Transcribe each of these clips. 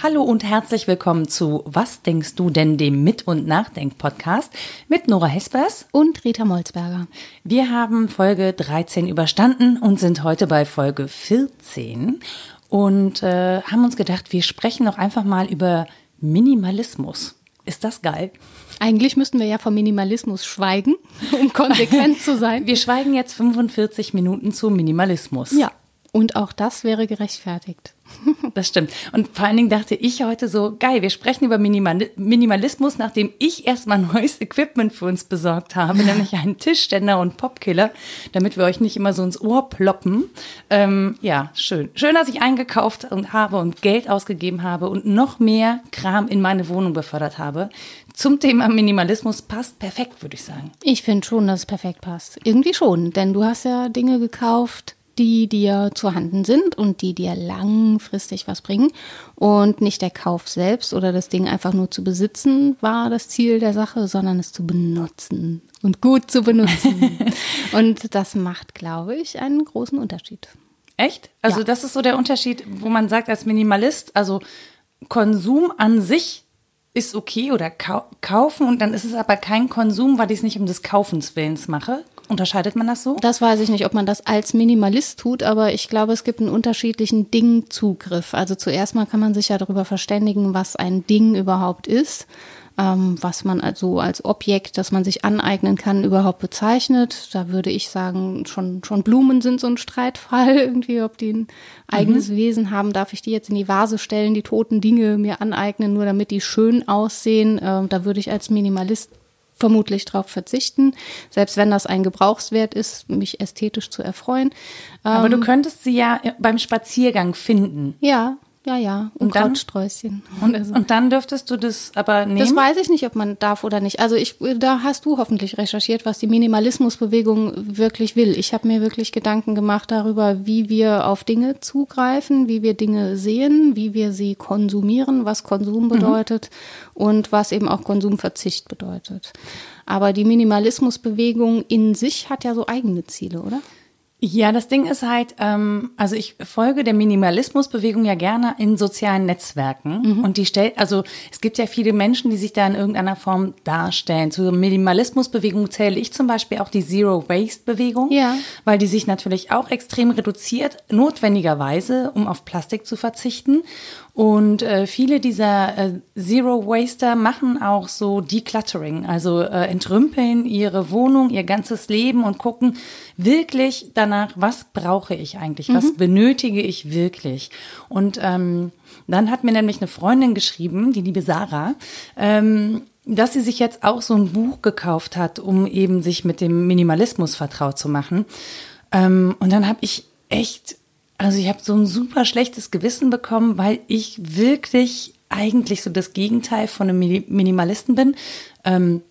Hallo und herzlich willkommen zu Was denkst du denn, dem Mit- und Nachdenk-Podcast mit Nora Hespers und Rita Molzberger. Wir haben Folge 13 überstanden und sind heute bei Folge 14 und äh, haben uns gedacht, wir sprechen noch einfach mal über Minimalismus. Ist das geil? Eigentlich müssten wir ja vom Minimalismus schweigen, um konsequent zu sein. Wir schweigen jetzt 45 Minuten zu Minimalismus. Ja, und auch das wäre gerechtfertigt. Das stimmt. Und vor allen Dingen dachte ich heute so, geil, wir sprechen über Minimal Minimalismus, nachdem ich erstmal neues Equipment für uns besorgt habe, nämlich einen Tischständer und Popkiller, damit wir euch nicht immer so ins Ohr ploppen. Ähm, ja, schön. Schön, dass ich eingekauft und habe und Geld ausgegeben habe und noch mehr Kram in meine Wohnung befördert habe. Zum Thema Minimalismus passt perfekt, würde ich sagen. Ich finde schon, dass es perfekt passt. Irgendwie schon, denn du hast ja Dinge gekauft, die dir zu Handen sind und die dir langfristig was bringen. Und nicht der Kauf selbst oder das Ding einfach nur zu besitzen war das Ziel der Sache, sondern es zu benutzen und gut zu benutzen. und das macht, glaube ich, einen großen Unterschied. Echt? Also ja. das ist so der Unterschied, wo man sagt als Minimalist, also Konsum an sich ist okay oder kau kaufen und dann ist es aber kein Konsum, weil ich es nicht um des Kaufens Willens mache. Unterscheidet man das so? Das weiß ich nicht, ob man das als Minimalist tut, aber ich glaube, es gibt einen unterschiedlichen Dingzugriff. Also zuerst mal kann man sich ja darüber verständigen, was ein Ding überhaupt ist, ähm, was man also als Objekt, das man sich aneignen kann, überhaupt bezeichnet. Da würde ich sagen, schon, schon Blumen sind so ein Streitfall irgendwie, ob die ein eigenes mhm. Wesen haben. Darf ich die jetzt in die Vase stellen, die toten Dinge mir aneignen, nur damit die schön aussehen? Ähm, da würde ich als Minimalist vermutlich darauf verzichten, selbst wenn das ein Gebrauchswert ist, mich ästhetisch zu erfreuen. Aber ähm, du könntest sie ja beim Spaziergang finden. Ja, ja, ja. Und, Krautsträußchen. Und, so. und, dann dürftest du das aber nehmen? Das weiß ich nicht, ob man darf oder nicht. Also ich, da hast du hoffentlich recherchiert, was die Minimalismusbewegung wirklich will. Ich habe mir wirklich Gedanken gemacht darüber, wie wir auf Dinge zugreifen, wie wir Dinge sehen, wie wir sie konsumieren, was Konsum mhm. bedeutet mhm. und was eben auch Konsumverzicht bedeutet. Aber die Minimalismusbewegung in sich hat ja so eigene Ziele, oder? Ja, das Ding ist halt, ähm, also ich folge der Minimalismusbewegung ja gerne in sozialen Netzwerken mhm. und die stellt, also es gibt ja viele Menschen, die sich da in irgendeiner Form darstellen. Zur Minimalismusbewegung zähle ich zum Beispiel auch die Zero Waste Bewegung, ja. weil die sich natürlich auch extrem reduziert, notwendigerweise, um auf Plastik zu verzichten. Und äh, viele dieser äh, Zero Waster machen auch so Decluttering, also äh, entrümpeln ihre Wohnung, ihr ganzes Leben und gucken wirklich danach, was brauche ich eigentlich, was mhm. benötige ich wirklich. Und ähm, dann hat mir nämlich eine Freundin geschrieben, die liebe Sarah, ähm, dass sie sich jetzt auch so ein Buch gekauft hat, um eben sich mit dem Minimalismus vertraut zu machen. Ähm, und dann habe ich echt also ich habe so ein super schlechtes Gewissen bekommen, weil ich wirklich eigentlich so das Gegenteil von einem Minimalisten bin. Ähm,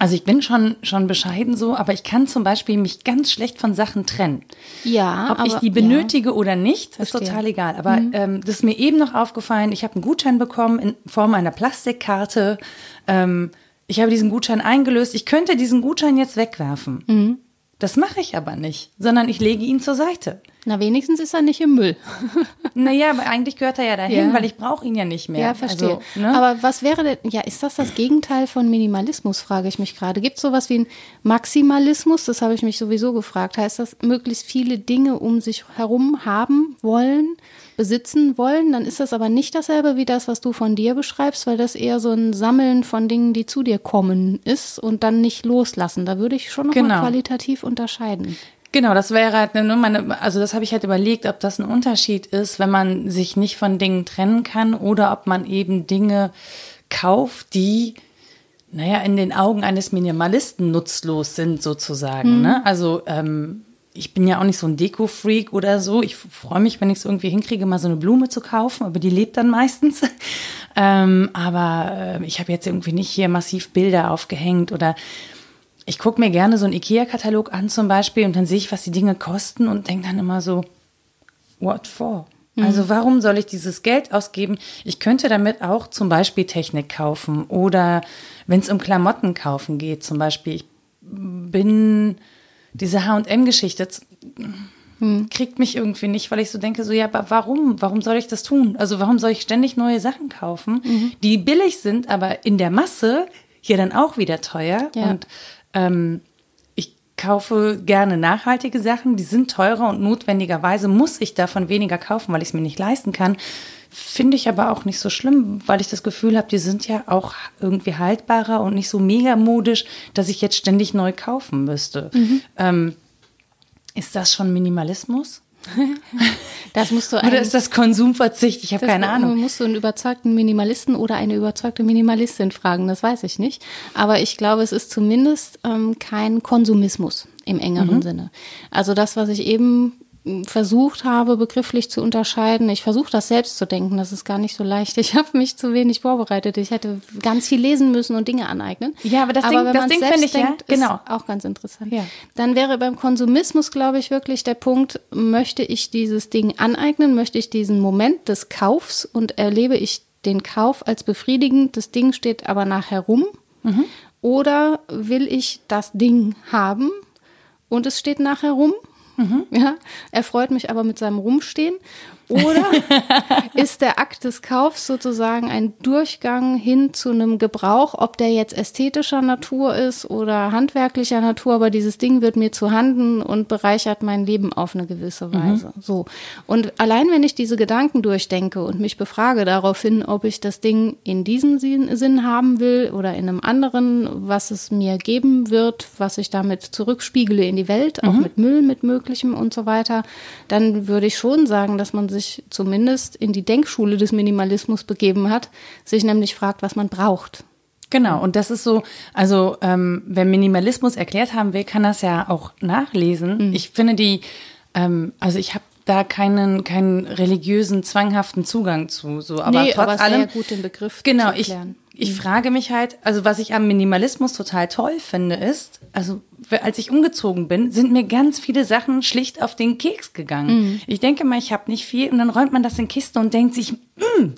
also ich bin schon, schon bescheiden so, aber ich kann zum Beispiel mich ganz schlecht von Sachen trennen. Ja. Ob aber, ich die benötige ja. oder nicht, ist Verstehe. total egal. Aber mhm. ähm, das ist mir eben noch aufgefallen, ich habe einen Gutschein bekommen in Form einer Plastikkarte. Ähm, ich habe diesen Gutschein eingelöst. Ich könnte diesen Gutschein jetzt wegwerfen. Mhm. Das mache ich aber nicht, sondern ich lege ihn zur Seite. Na, wenigstens ist er nicht im Müll. naja, aber eigentlich gehört er ja dahin, ja. weil ich brauche ihn ja nicht mehr. Ja, verstehe. Also, ne? Aber was wäre denn, ja, ist das das Gegenteil von Minimalismus, frage ich mich gerade. Gibt es sowas wie ein Maximalismus? Das habe ich mich sowieso gefragt. Heißt das, möglichst viele Dinge um sich herum haben wollen? Besitzen wollen, dann ist das aber nicht dasselbe wie das, was du von dir beschreibst, weil das eher so ein Sammeln von Dingen, die zu dir kommen ist und dann nicht loslassen. Da würde ich schon noch genau. mal qualitativ unterscheiden. Genau, das wäre halt nur meine, also das habe ich halt überlegt, ob das ein Unterschied ist, wenn man sich nicht von Dingen trennen kann oder ob man eben Dinge kauft, die naja, in den Augen eines Minimalisten nutzlos sind, sozusagen. Mhm. Ne? Also ähm, ich bin ja auch nicht so ein Deko-Freak oder so. Ich freue mich, wenn ich es irgendwie hinkriege, mal so eine Blume zu kaufen, aber die lebt dann meistens. ähm, aber äh, ich habe jetzt irgendwie nicht hier massiv Bilder aufgehängt oder ich gucke mir gerne so einen IKEA-Katalog an zum Beispiel und dann sehe ich, was die Dinge kosten und denke dann immer so, what for? Also warum soll ich dieses Geld ausgeben? Ich könnte damit auch zum Beispiel Technik kaufen oder wenn es um Klamotten kaufen geht, zum Beispiel, ich bin diese H&M-Geschichte kriegt mich irgendwie nicht, weil ich so denke, so ja, aber warum? Warum soll ich das tun? Also warum soll ich ständig neue Sachen kaufen, die billig sind, aber in der Masse hier dann auch wieder teuer Ja. und ähm, ich kaufe gerne nachhaltige Sachen, die sind teurer und notwendigerweise muss ich davon weniger kaufen, weil ich es mir nicht leisten kann. Finde ich aber auch nicht so schlimm, weil ich das Gefühl habe, die sind ja auch irgendwie haltbarer und nicht so mega modisch, dass ich jetzt ständig neu kaufen müsste. Ähm, ist das schon Minimalismus? Das musst du Oder ist das Konsumverzicht? Ich habe keine Ahnung. musst du einen überzeugten Minimalisten oder eine überzeugte Minimalistin fragen, das weiß ich nicht. Aber ich glaube, es ist zumindest ähm, kein Konsumismus im engeren Mhm. Sinne. Also das, was ich eben versucht habe, begrifflich zu unterscheiden. Ich versuche das selbst zu denken, das ist gar nicht so leicht. Ich habe mich zu wenig vorbereitet. Ich hätte ganz viel lesen müssen und Dinge aneignen. Ja, aber das Ding- wenn das Ding selbst ich ja, denkt, genau. Ist auch ganz interessant. Ja. Dann wäre beim Konsumismus, glaube ich, wirklich der Punkt, möchte ich dieses Ding aneignen, möchte ich diesen Moment des Kaufs und erlebe ich den Kauf als befriedigend, das Ding steht aber nachher rum, Mhm. oder will ich das Ding haben und es steht nachher rum? Mhm. Ja, er freut mich aber mit seinem Rumstehen. Oder ist der Akt des Kaufs sozusagen ein Durchgang hin zu einem Gebrauch, ob der jetzt ästhetischer Natur ist oder handwerklicher Natur, aber dieses Ding wird mir zu Handen und bereichert mein Leben auf eine gewisse Weise. So. Und allein wenn ich diese Gedanken durchdenke und mich befrage daraufhin, ob ich das Ding in diesem Sinn Sinn haben will oder in einem anderen, was es mir geben wird, was ich damit zurückspiegele in die Welt, auch mit Müll, mit Möglichem und so weiter, dann würde ich schon sagen, dass man sich zumindest in die Denkschule des Minimalismus begeben hat, sich nämlich fragt, was man braucht. Genau, und das ist so, also ähm, wer Minimalismus erklärt haben will, kann das ja auch nachlesen. Ich finde die, ähm, also ich habe da keinen, keinen religiösen, zwanghaften Zugang zu. So, aber Nee, trotz aber allem. ja gut, den Begriff genau, zu erklären. ich frage mich halt, also was ich am Minimalismus total toll finde, ist, also als ich umgezogen bin, sind mir ganz viele Sachen schlicht auf den Keks gegangen. Ich denke mal, ich habe nicht viel und dann räumt man das in Kiste und denkt sich,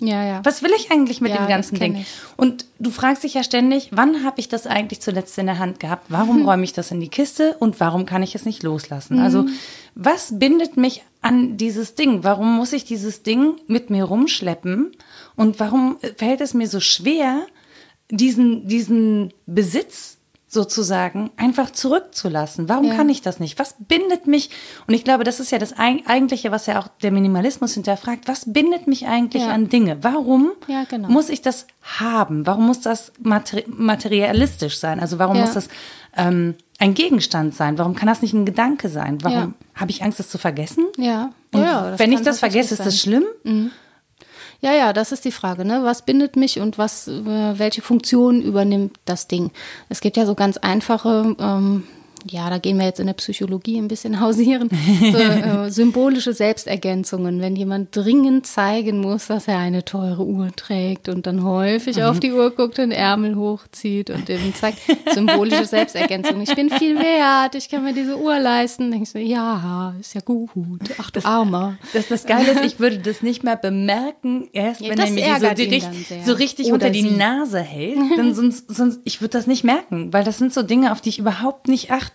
Ja, ja. was will ich eigentlich mit Ja, dem ganzen Ding? ich. Und du fragst dich ja ständig, wann habe ich das eigentlich zuletzt in der Hand gehabt? Warum Mhm. räume ich das in die Kiste und warum kann ich es nicht loslassen? Also, was bindet mich an dieses Ding? Warum muss ich dieses Ding mit mir rumschleppen? Und warum fällt es mir so schwer, diesen, diesen Besitz sozusagen einfach zurückzulassen. Warum Ja. kann ich das nicht? Was bindet mich? Und ich glaube, das ist ja das Eig- Eigentliche, was ja auch der Minimalismus hinterfragt. Was bindet mich eigentlich Ja. an Dinge? Warum Ja, genau. muss ich das haben? Warum muss das materi materialistisch sein? Also warum muss das ähm, ein Gegenstand sein? Warum kann das nicht ein Gedanke sein? Warum habe ich Angst, das zu vergessen? Ja. Und wenn ich das vergesse, ist das schlimm? Ja, ja, das ist die Frage, ne? Was bindet mich und was, äh, welche Funktion übernimmt das Ding? Es gibt ja so ganz einfache, ähm, ja, da gehen wir jetzt in der Psychologie ein bisschen hausieren, so, äh, symbolische Selbstergänzungen. Wenn jemand dringend zeigen muss, dass er eine teure Uhr trägt und dann häufig auf die Uhr guckt, den Ärmel hochzieht und dem zeigt, symbolische Selbstergänzung. Ich bin viel wert, ich kann mir diese Uhr leisten. Denkst du, ja, ist ja gut. Ach du Armer. Das, das Geile ist, ich würde das nicht mehr bemerken, erst Ja, wenn das er mir so, ärgert die ihn richt- dann sehr. so richtig Oder unter die sie. Nase hält. Dann sonst, sonst, ich würde das nicht merken, weil das sind so Dinge, auf die ich überhaupt nicht achte.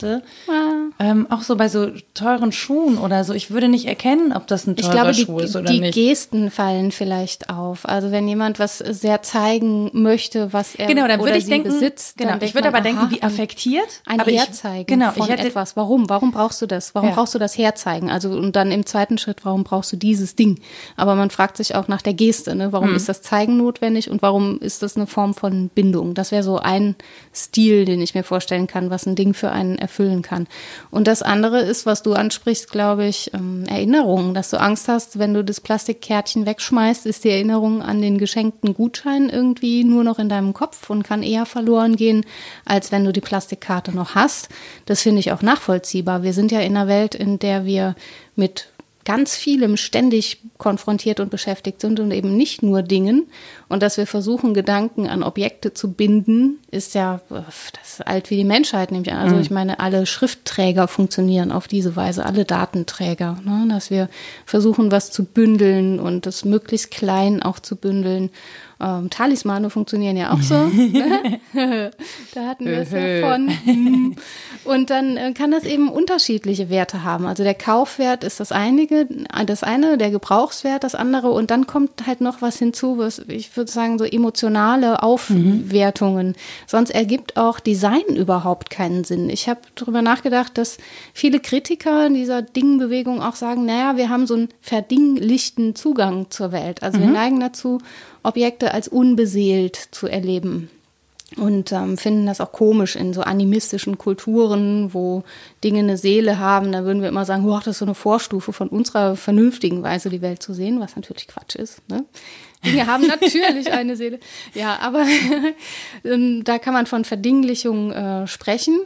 Ähm, auch so bei so teuren Schuhen oder so. Ich würde nicht erkennen, ob das ein Ich teurer glaube, die, Schuh ist oder die nicht. Gesten fallen vielleicht auf. Also wenn jemand was sehr zeigen möchte, was er Genau, dann würde ich denken, besitzt, genau, ich würde aber denken, aha, wie affektiert. ein aber ich- Herzeigen genau, von ich hätte, etwas. Warum? Warum brauchst du das? Warum Ja. brauchst du das Herzeigen? Also und dann im zweiten Schritt, warum brauchst du dieses Ding? Aber man fragt sich auch nach der Geste. Ne? Hm. Warum ist das Zeigen notwendig und warum ist das eine Form von Bindung? Das wäre so ein Stil, den ich mir vorstellen kann, was ein Ding für einen erfüllen kann. Und das andere ist, was du ansprichst, glaube ich, ähm, Erinnerungen, dass du Angst hast, wenn du das Plastikkärtchen wegschmeißt, ist die Erinnerung an den geschenkten Gutschein irgendwie nur noch in deinem Kopf und kann eher verloren gehen, als wenn du die Plastikkarte noch hast. Das finde ich auch nachvollziehbar. Wir sind ja in einer Welt, in der wir mit ganz vielem ständig konfrontiert und beschäftigt sind und eben nicht nur Dingen. Und dass wir versuchen, Gedanken an Objekte zu binden, ist ja, das ist alt wie die Menschheit, nehme ich an. Also mhm. ich meine, alle Schriftträger funktionieren auf diese Weise, alle Datenträger. Ne? Dass wir versuchen, was zu bündeln und das möglichst klein auch zu bündeln. Ähm, Talismane funktionieren ja auch so. Ne? da hatten wir es ja von. Und dann äh, kann das eben unterschiedliche Werte haben. Also der Kaufwert ist das einige, das eine, der Gebrauchswert das andere. Und dann kommt halt noch was hinzu, was ich würde sagen, so emotionale Aufwertungen. Mhm. Sonst ergibt auch Design überhaupt keinen Sinn. Ich habe darüber nachgedacht, dass viele Kritiker in dieser Dingbewegung auch sagen, naja, wir haben so einen verdinglichten Zugang zur Welt. Also mhm. wir neigen dazu, Objekte als unbeseelt zu erleben. Und ähm, finden das auch komisch in so animistischen Kulturen, wo Dinge eine Seele haben. Da würden wir immer sagen, das ist so eine Vorstufe von unserer vernünftigen Weise, die Welt zu sehen, was natürlich Quatsch ist. Ne? Dinge haben natürlich eine Seele. Ja, aber ähm, da kann man von Verdinglichung äh, sprechen.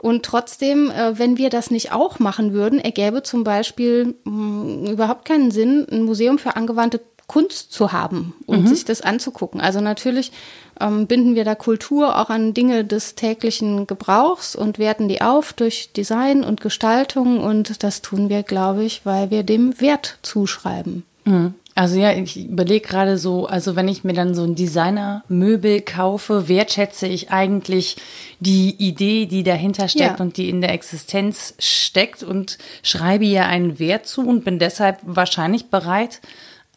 Und trotzdem, äh, wenn wir das nicht auch machen würden, ergäbe zum Beispiel mh, hm, überhaupt keinen Sinn, ein Museum für angewandte Kunst zu haben und mhm. sich das anzugucken. Also natürlich ähm, binden wir da Kultur auch an Dinge des täglichen Gebrauchs und werten die auf durch Design und Gestaltung und das tun wir, glaube ich, weil wir dem Wert zuschreiben. Mhm. Also ja, ich überlege gerade so, also wenn ich mir dann so ein Designer-Möbel kaufe, wertschätze ich eigentlich die Idee, die dahinter steckt ja. und die in der Existenz steckt und schreibe ihr einen Wert zu und bin deshalb wahrscheinlich bereit,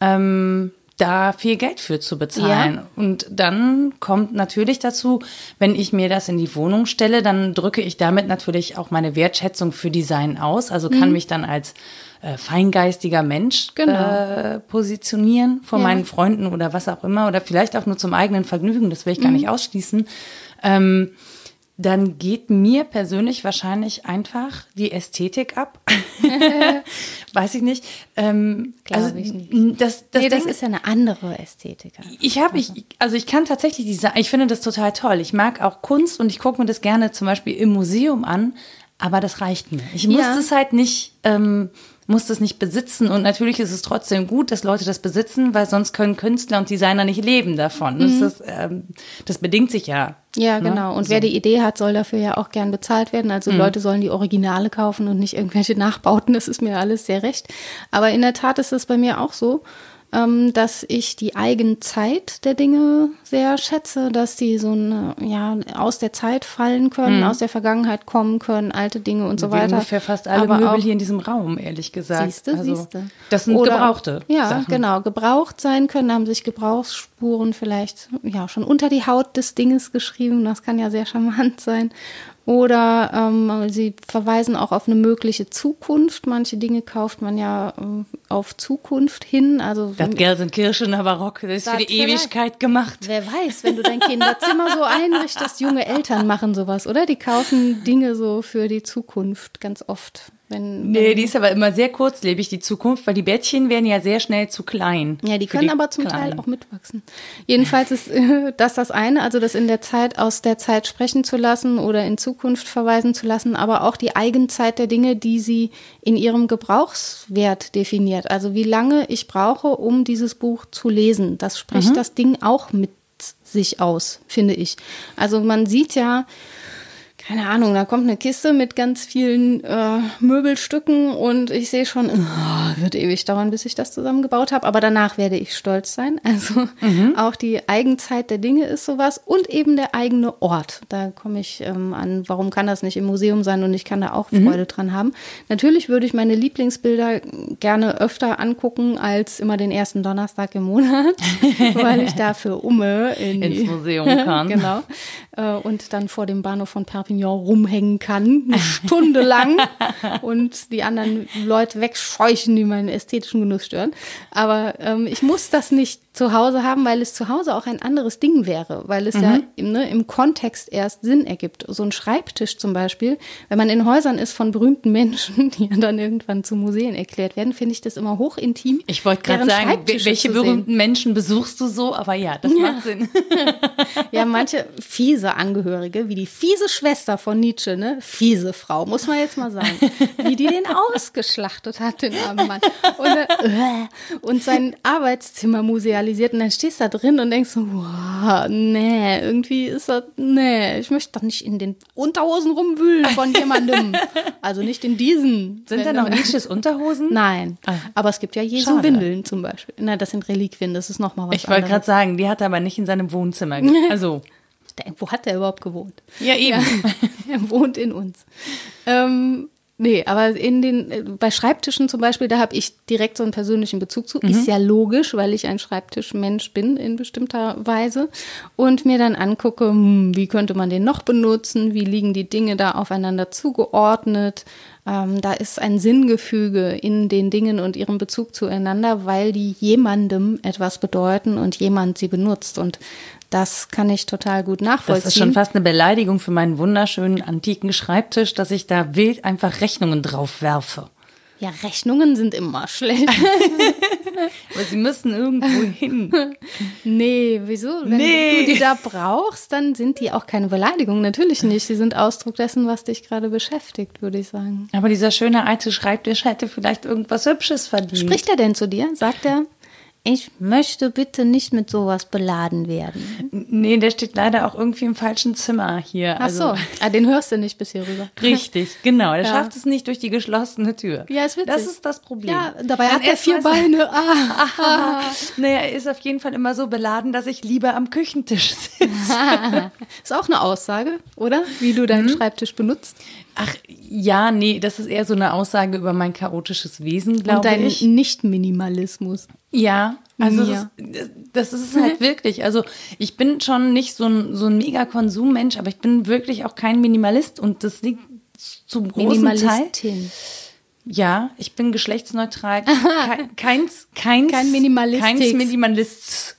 ähm, da viel Geld für zu bezahlen. Ja. Und dann kommt natürlich dazu, wenn ich mir das in die Wohnung stelle, dann drücke ich damit natürlich auch meine Wertschätzung für Design aus. Also kann mhm. mich dann als äh, feingeistiger Mensch genau. äh, positionieren vor ja. meinen Freunden oder was auch immer oder vielleicht auch nur zum eigenen Vergnügen. Das will ich gar mhm. nicht ausschließen. Ähm, dann geht mir persönlich wahrscheinlich einfach die Ästhetik ab. Weiß ich nicht. Ähm, also ich nicht. Das, das, nee, das ist ja eine andere Ästhetik. Ich habe, ich, also ich kann tatsächlich diese, ich finde das total toll. Ich mag auch Kunst und ich gucke mir das gerne zum Beispiel im Museum an, aber das reicht mir. Ich muss ja. es halt nicht ähm, muss das nicht besitzen. Und natürlich ist es trotzdem gut, dass Leute das besitzen, weil sonst können Künstler und Designer nicht leben davon. Mhm. Das, ist, ähm, das bedingt sich ja. Ja, ne? genau. Und so. wer die Idee hat, soll dafür ja auch gern bezahlt werden. Also mhm. Leute sollen die Originale kaufen und nicht irgendwelche Nachbauten. Das ist mir alles sehr recht. Aber in der Tat ist es bei mir auch so ähm, dass ich die Eigenzeit der Dinge sehr schätze, dass die so eine, ja, aus der Zeit fallen können, mhm. aus der Vergangenheit kommen können, alte Dinge und so Wie weiter. Ungefähr fast alle Aber Möbel hier in diesem Raum, ehrlich gesagt. Siehste, also, siehste. Das sind Oder, gebrauchte. Ja, Sachen. genau. Gebraucht sein können, haben sich Gebrauchsspuren vielleicht ja schon unter die Haut des Dinges geschrieben. Das kann ja sehr charmant sein. Oder ähm, sie verweisen auch auf eine mögliche Zukunft. Manche Dinge kauft man ja äh, auf Zukunft hin. Also das Gelsenkirchener Barock, das ist für die Ewigkeit gemacht. Wer weiß, wenn du dein Kinderzimmer so einrichtest, junge Eltern machen sowas, oder? Die kaufen Dinge so für die Zukunft ganz oft. Wenn, nee, wenn die ist aber immer sehr kurzlebig, die Zukunft, weil die Bettchen werden ja sehr schnell zu klein. Ja, die können die aber zum Kleinen. Teil auch mitwachsen. Jedenfalls ist äh, das das eine, also das in der Zeit aus der Zeit sprechen zu lassen oder in Zukunft verweisen zu lassen, aber auch die Eigenzeit der Dinge, die sie in ihrem Gebrauchswert definiert. Also wie lange ich brauche, um dieses Buch zu lesen. Das spricht mhm. das Ding auch mit sich aus, finde ich. Also man sieht ja, keine Ahnung, da kommt eine Kiste mit ganz vielen äh, Möbelstücken und ich sehe schon, oh, wird ewig dauern, bis ich das zusammengebaut habe. Aber danach werde ich stolz sein. Also mhm. auch die Eigenzeit der Dinge ist sowas und eben der eigene Ort. Da komme ich ähm, an, warum kann das nicht im Museum sein und ich kann da auch mhm. Freude dran haben. Natürlich würde ich meine Lieblingsbilder gerne öfter angucken als immer den ersten Donnerstag im Monat, weil ich dafür umme in ins Museum kann. genau. Äh, und dann vor dem Bahnhof von Perpignan Champignon rumhängen kann, eine Stunde lang und die anderen Leute wegscheuchen, die meinen ästhetischen Genuss stören. Aber ähm, ich muss das nicht zu Hause haben, weil es zu Hause auch ein anderes Ding wäre, weil es mhm. ja ne, im Kontext erst Sinn ergibt. So ein Schreibtisch zum Beispiel, wenn man in Häusern ist von berühmten Menschen, die dann irgendwann zu Museen erklärt werden, finde ich das immer hochintim. Ich wollte gerade sagen, welche berühmten Menschen besuchst du so? Aber ja, das ja. macht Sinn. ja, manche fiese Angehörige, wie die fiese Schwester von Nietzsche, ne? Fiese Frau, muss man jetzt mal sagen. Wie die den ausgeschlachtet hat, den armen Mann. Und, äh, und sein Arbeitszimmer musealisiert realisiert und dann stehst du da drin und denkst so, wow, nee, irgendwie ist das, nee, ich möchte doch nicht in den Unterhosen rumwühlen von jemandem. also nicht in diesen. Sind da noch Nisches Unterhosen? Nein, ah. aber es gibt ja Jesu. Windeln zum Beispiel. Na, das sind Reliquien, das ist nochmal was Ich wollte gerade sagen, die hat er aber nicht in seinem Wohnzimmer. Also. Wo hat der überhaupt gewohnt? Ja, eben. Ja, er wohnt in uns. Ähm, Nee, aber in den, äh, bei Schreibtischen zum Beispiel, da habe ich direkt so einen persönlichen Bezug zu. Mhm. Ist ja logisch, weil ich ein Schreibtischmensch bin in bestimmter Weise. Und mir dann angucke, hm, wie könnte man den noch benutzen? Wie liegen die Dinge da aufeinander zugeordnet? Ähm, da ist ein Sinngefüge in den Dingen und ihrem Bezug zueinander, weil die jemandem etwas bedeuten und jemand sie benutzt. Und das kann ich total gut nachvollziehen. Das ist schon fast eine Beleidigung für meinen wunderschönen antiken Schreibtisch, dass ich da wild einfach Rechnungen drauf werfe. Ja, Rechnungen sind immer schlecht. Aber sie müssen irgendwo hin. Nee, wieso? Wenn nee. du die da brauchst, dann sind die auch keine Beleidigung. Natürlich nicht. Sie sind Ausdruck dessen, was dich gerade beschäftigt, würde ich sagen. Aber dieser schöne alte Schreibtisch hätte vielleicht irgendwas Hübsches verdient. Spricht er denn zu dir? Sagt er? Ich möchte bitte nicht mit sowas beladen werden. Nee, der steht leider auch irgendwie im falschen Zimmer hier. Ach so, also, ah, den hörst du nicht bis hier rüber. Richtig, genau. Der ja. schafft es nicht durch die geschlossene Tür. Ja, ist witzig. Das ist das Problem. Ja, dabei Dann hat er vier Beine. Ah. ah. naja, er ist auf jeden Fall immer so beladen, dass ich lieber am Küchentisch sitze. ist auch eine Aussage, oder? Wie du deinen hm? Schreibtisch benutzt. Ach ja, nee, das ist eher so eine Aussage über mein chaotisches Wesen, glaube ich. Und deinen Nicht-Minimalismus. Ja, also ja. Das, das, ist halt wirklich. Also ich bin schon nicht so ein, so ein mega Konsummensch, aber ich bin wirklich auch kein Minimalist und das liegt zum großen Teil. Ja, ich bin geschlechtsneutral. Kein, keins, keins, kein Minimalist. Keins Minimalist.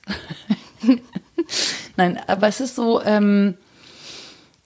Nein, aber es ist so, ähm,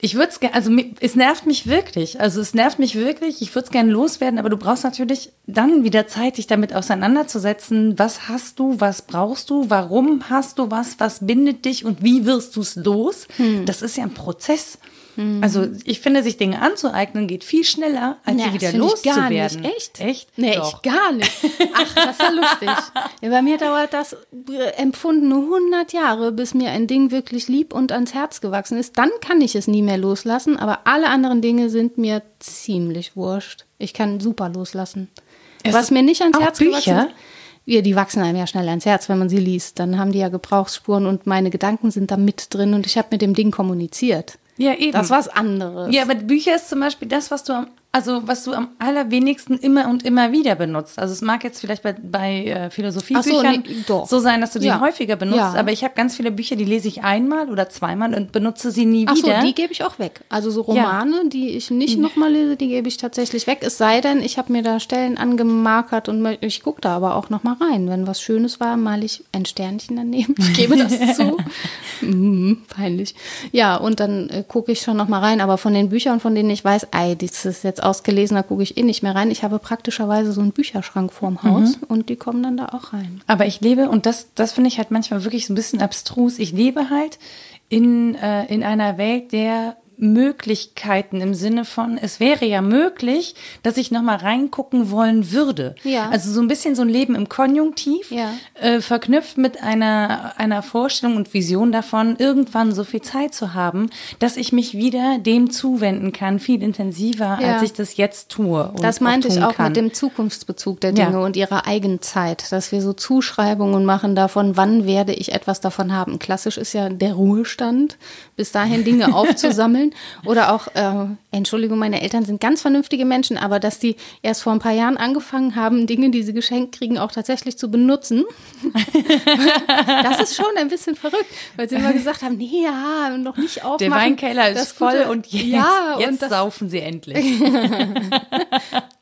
ich würde es gerne, also es nervt mich wirklich. Also es nervt mich wirklich. Ich würde es gerne loswerden, aber du brauchst natürlich dann wieder Zeit, dich damit auseinanderzusetzen. Was hast du? Was brauchst du? Warum hast du was? Was bindet dich? Und wie wirst du es los? Hm. Das ist ja ein Prozess. Mhm. Also ich finde, sich Dinge anzueignen geht viel schneller, als ja, sie wieder loszuwerden. Echt? Echt? Nee, ich gar nicht. Ach, das ist ja lustig. Ja, bei mir dauert das äh, empfunden 100 Jahre, bis mir ein Ding wirklich lieb und ans Herz gewachsen ist. Dann kann ich es nie mehr loslassen, aber alle anderen Dinge sind mir ziemlich wurscht. Ich kann super loslassen. Es Was mir nicht ans Herz Bücher? gewachsen ist. Ja, die wachsen einem ja schnell ans Herz, wenn man sie liest. Dann haben die ja Gebrauchsspuren und meine Gedanken sind da mit drin und ich habe mit dem Ding kommuniziert. Ja, eben. Das ist was anderes. Ja, aber Bücher ist zum Beispiel das, was du am also was du am allerwenigsten immer und immer wieder benutzt. Also es mag jetzt vielleicht bei, bei äh, Philosophiebüchern so, nee, so, sein, dass du die ja. häufiger benutzt, ja. aber ich habe ganz viele Bücher, die lese ich einmal oder zweimal und benutze sie nie Ach wieder. So, die gebe ich auch weg. Also so Romane, ja. die ich nicht mhm. nochmal lese, die gebe ich tatsächlich weg. Es sei denn, ich habe mir da Stellen angemarkert und ich gucke da aber auch nochmal rein. Wenn was Schönes war, male ich ein Sternchen daneben. Ich gebe das zu. Mhm, peinlich. Ja, und dann äh, gucke ich schon nochmal rein. Aber von den Büchern, von denen ich weiß, ey, das ist jetzt jetzt ausgelesen, da gucke ich eh nicht mehr rein. Ich habe praktischerweise so einen Bücherschrank vorm Haus mhm. und die kommen dann da auch rein. Aber ich lebe, und das, das finde ich halt manchmal wirklich so ein bisschen abstrus, ich lebe halt in, äh, in einer Welt der Möglichkeiten im Sinne von, es wäre ja möglich, dass ich nochmal reingucken wollen würde. Ja. Also so ein bisschen so ein Leben im Konjunktiv, ja. äh, verknüpft mit einer, einer Vorstellung und Vision davon, irgendwann so viel Zeit zu haben, dass ich mich wieder dem zuwenden kann, viel intensiver, ja. als ich das jetzt tue. das meinte auch ich auch kann. mit dem Zukunftsbezug der Dinge und ihrer Eigenzeit, dass wir so Zuschreibungen machen davon, wann werde ich etwas davon haben. Klassisch ist ja der Ruhestand, bis dahin Dinge aufzusammeln. Oder auch, äh, Entschuldigung, meine Eltern sind ganz vernünftige Menschen, aber dass die erst vor ein paar Jahren angefangen haben, Dinge, die sie geschenkt kriegen, auch tatsächlich zu benutzen, das ist schon ein bisschen verrückt, weil sie immer gesagt haben, nee, ja, noch nicht aufmachen. Der Weinkeller ist voll Gute. und jetzt, ja, jetzt und saufen sie endlich.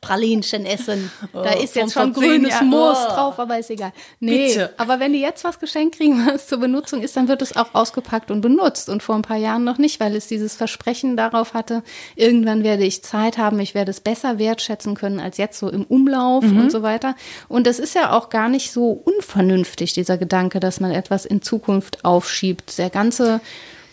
Pralinchen essen. Oh, da ist jetzt schon grünes Jahren. Moos Oh. drauf, aber ist egal. Nee, Bitte. aber wenn die jetzt was geschenkt kriegen, was zur Benutzung ist, dann wird es auch ausgepackt und benutzt. Und vor ein paar Jahren noch nicht, weil es dieses Versprechen darauf hatte, irgendwann werde ich Zeit haben, ich werde es besser wertschätzen können als jetzt so im Umlauf Mhm. und so weiter. Und das ist ja auch gar nicht so unvernünftig, dieser Gedanke, dass man etwas in Zukunft aufschiebt. Der ganze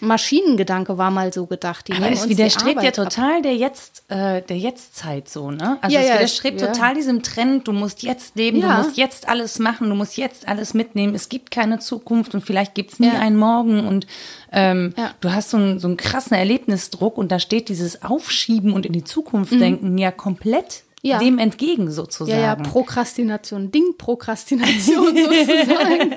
Maschinengedanke war mal so gedacht. Die Aber es widerstrebt ja ab. total der jetzt äh, der Jetztzeit so, ne? Also Ja, es ja, widerstrebt ja. total diesem Trend, du musst jetzt leben, du musst jetzt alles machen, du musst jetzt alles mitnehmen. Es gibt keine Zukunft und vielleicht gibt's nie Ja. einen Morgen und ähm, du hast so einen, so einen krassen Erlebnisdruck und da steht dieses Aufschieben und in die Zukunft denken ja komplett Mhm. Ja. dem entgegen Ja, sozusagen. ja, Prokrastination, Ding-Prokrastination sozusagen.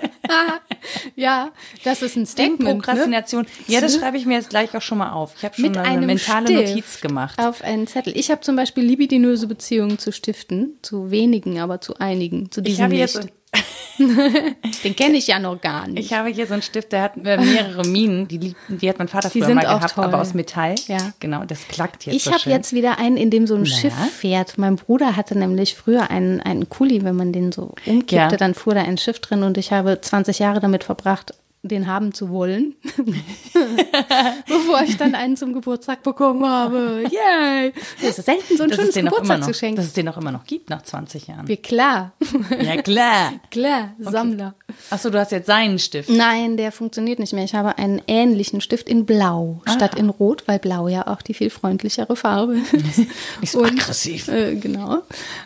ja, das ist ein Statement. Ne? Prokrastination. Ja, das schreibe ich mir jetzt gleich auch schon mal auf. Ich habe schon Mit eine einem mentale Stift Notiz gemacht. Auf einen Zettel. Ich habe zum Beispiel libidinöse Beziehungen zu Stiften, zu wenigen, aber zu einigen, zu Ich diesen habe nicht. jetzt Den kenne ich ja noch gar nicht. Ich habe hier so einen Stift, der hat mehrere Minen. Die, die hat mein Vater Die früher sind mal auch gehabt, toll. aber aus Metall. Ja. Genau, das klackt jetzt Ich so habe jetzt wieder einen, in dem so ein Na? Schiff fährt. Mein Bruder hatte nämlich früher einen, einen Kuli, wenn man den so umkippte, Ja. dann fuhr da ein Schiff drin und ich habe 20 Jahre damit verbracht, den haben zu wollen, bevor ich dann einen zum Geburtstag bekommen habe. Yay! Das ist selten so ein dass es schönes Geburtstagsgeschenk. dass es den noch immer noch gibt nach 20 Jahren. Wir, klar, Ja, klar. klar, Sammler. Achso, du hast jetzt seinen Stift. Nein, der funktioniert nicht mehr. Ich habe einen ähnlichen Stift in Blau statt Ah. in Rot, weil Blau ja auch die viel freundlichere Farbe ist. Nicht so aggressiv. Äh, genau.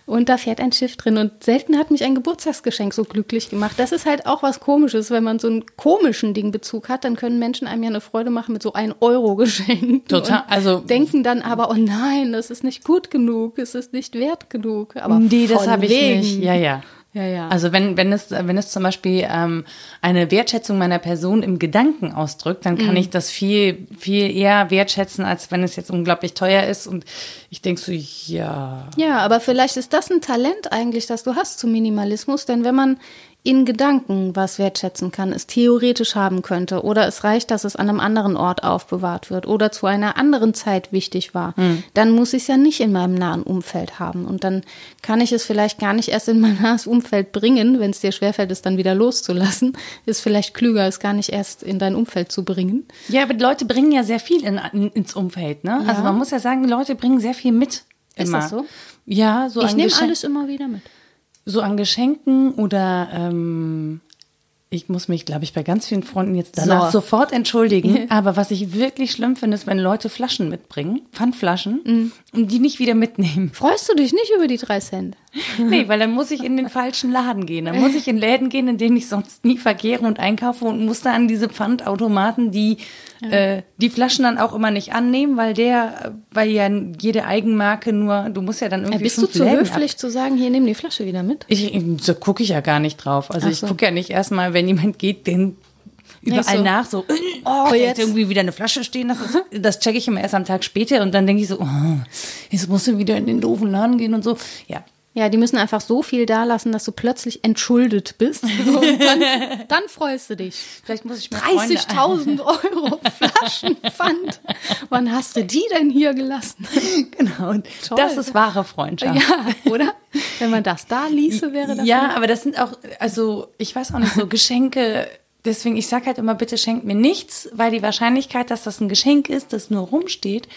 Und da fährt ein Schiff drin. Und selten hat mich ein Geburtstagsgeschenk so glücklich gemacht. Das ist halt auch was Komisches. Wenn man so einen komischen Dingbezug hat, dann können Menschen einem ja eine Freude machen mit so ein Euro Geschenk. Total, also- denken dann aber, oh nein, das ist nicht gut genug, es ist nicht wert genug. Aber Nee, das habe ich nicht. Ja, ja. Ja, ja. Also wenn, wenn es, wenn es zum Beispiel ähm, eine Wertschätzung meiner Person im Gedanken ausdrückt, dann Mhm. kann ich das viel, viel eher wertschätzen, als wenn es jetzt unglaublich teuer ist und ich denke so, ja. Ja, aber vielleicht ist das ein Talent eigentlich, das du hast zum Minimalismus, denn wenn man in Gedanken was wertschätzen kann, es theoretisch haben könnte oder es reicht, dass es an einem anderen Ort aufbewahrt wird oder zu einer anderen Zeit wichtig war, dann muss ich es ja nicht in meinem nahen Umfeld haben und dann kann ich es vielleicht gar nicht erst in mein nahes Umfeld bringen, wenn es dir schwerfällt, es dann wieder loszulassen, ist vielleicht klüger, es gar nicht erst in dein Umfeld zu bringen. Ja, aber Leute bringen ja sehr viel in, in, ins Umfeld, ne? Also man muss ja sagen, Leute bringen sehr viel mit. Ist Immer. das so? Ja, so Ich nehme alles immer wieder mit. So an Geschenken oder ähm, ich muss mich, glaube ich, bei ganz vielen Freunden jetzt danach So. sofort entschuldigen. Aber was ich wirklich schlimm finde, ist, wenn Leute Flaschen mitbringen, Pfandflaschen, Mhm. und die nicht wieder mitnehmen. Freust du dich nicht über die drei Cent? Nee, weil dann muss ich in den falschen Laden gehen. Dann muss ich in Läden gehen, in denen ich sonst nie verkehre und einkaufe und muss da an diese Pfandautomaten, die äh, die Flaschen dann auch immer nicht annehmen, weil der, weil ja jede Eigenmarke nur, du musst ja dann irgendwie Ja, bist du zu Läden höflich zu sagen, hier nimm die Flasche wieder mit? Ich, so gucke ich ja gar nicht drauf. Also Ach ich so. gucke ja nicht erstmal, wenn jemand geht, den überall so. nach, so, oh, jetzt- jetzt irgendwie wieder eine Flasche stehen. Das, ist, das checke ich immer erst am Tag später und dann denke ich so, oh, jetzt musst du wieder in den doofen Laden gehen und so. Ja. Ja, die müssen einfach so viel da lassen, dass du plötzlich entschuldet bist. So, und dann, dann freust du dich. Vielleicht muss ich mir Freunde 30.000 Euro Flaschenpfand. Wann hast du die denn hier gelassen? Genau. Toll. das ist wahre Freundschaft. Ja, oder? Wenn man das da ließe, wäre das. Ja, aber das sind auch, also ich weiß auch nicht, so Geschenke. Deswegen, ich sag halt immer, bitte schenkt mir nichts, weil die Wahrscheinlichkeit, dass das ein Geschenk ist, das nur rumsteht,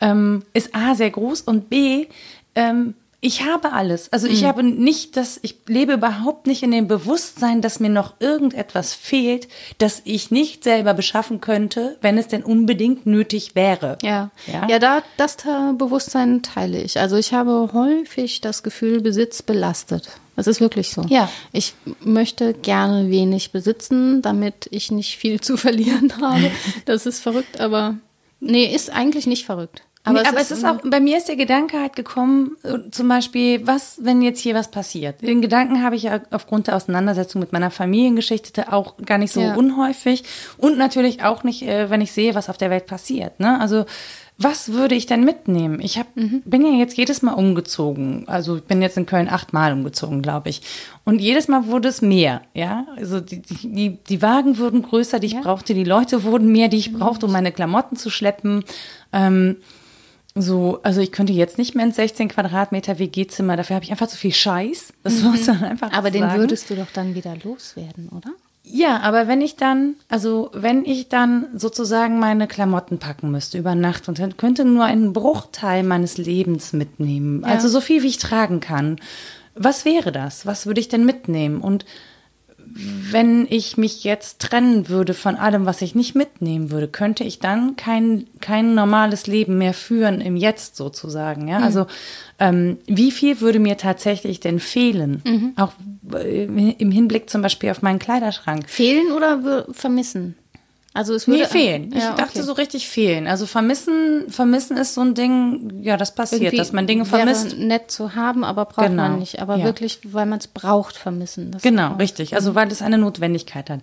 ähm, ist A sehr groß und B, ähm, ich habe alles. Also ich habe nicht das, ich lebe überhaupt nicht in dem Bewusstsein, dass mir noch irgendetwas fehlt, das ich nicht selber beschaffen könnte, wenn es denn unbedingt nötig wäre. Ja, Ja? ja, da, das Bewusstsein teile ich. Also ich habe häufig das Gefühl, Besitz belastet. Das ist wirklich so. Ja. Ich möchte gerne wenig besitzen, damit ich nicht viel zu verlieren habe. Das ist verrückt, aber nee, ist eigentlich nicht verrückt. Aber, nee, aber es ist auch, bei mir ist der Gedanke halt gekommen, äh, zum Beispiel, was, wenn jetzt hier was passiert? Den Gedanken habe ich ja aufgrund der Auseinandersetzung mit meiner Familiengeschichte auch gar nicht so Ja. unhäufig und natürlich auch nicht, äh, wenn ich sehe, was auf der Welt passiert. Ne? Also was würde ich denn mitnehmen? Ich hab, bin ja jetzt jedes Mal umgezogen. Also ich bin jetzt in Köln achtmal umgezogen, glaube ich. Und jedes Mal wurde es mehr. Ja, also die, die, die, die Wagen wurden größer, die ich brauchte. Die Leute wurden mehr, die ich brauchte, um meine Klamotten zu schleppen. Ähm, so, also ich könnte jetzt nicht mehr ins 16 Quadratmeter WG-Zimmer, dafür habe ich einfach zu viel Scheiß. Das muss man einfach Aber den sagen. würdest du doch dann wieder loswerden, oder? Ja, aber wenn ich dann, also wenn ich dann sozusagen meine Klamotten packen müsste über Nacht und dann könnte nur einen Bruchteil meines Lebens mitnehmen, also so viel wie ich tragen kann, was wäre das? Was würde ich denn mitnehmen? Und wenn ich mich jetzt trennen würde von allem, was ich nicht mitnehmen würde, könnte ich dann kein, kein normales Leben mehr führen im Jetzt sozusagen. Ja, also ähm, wie viel würde mir tatsächlich denn fehlen? Auch äh, im Hinblick zum Beispiel auf meinen Kleiderschrank. Fehlen oder vermissen? Also es würde Nee, fehlen. Ich Ja, dachte okay. so richtig fehlen. Also vermissen, vermissen ist so ein Ding, ja, das passiert, Irgendwie dass man Dinge vermisst. nett zu haben, aber braucht Genau, man nicht. Aber ja. wirklich, weil man es braucht, vermissen. Das Genau, richtig. Also weil das eine Notwendigkeit hat.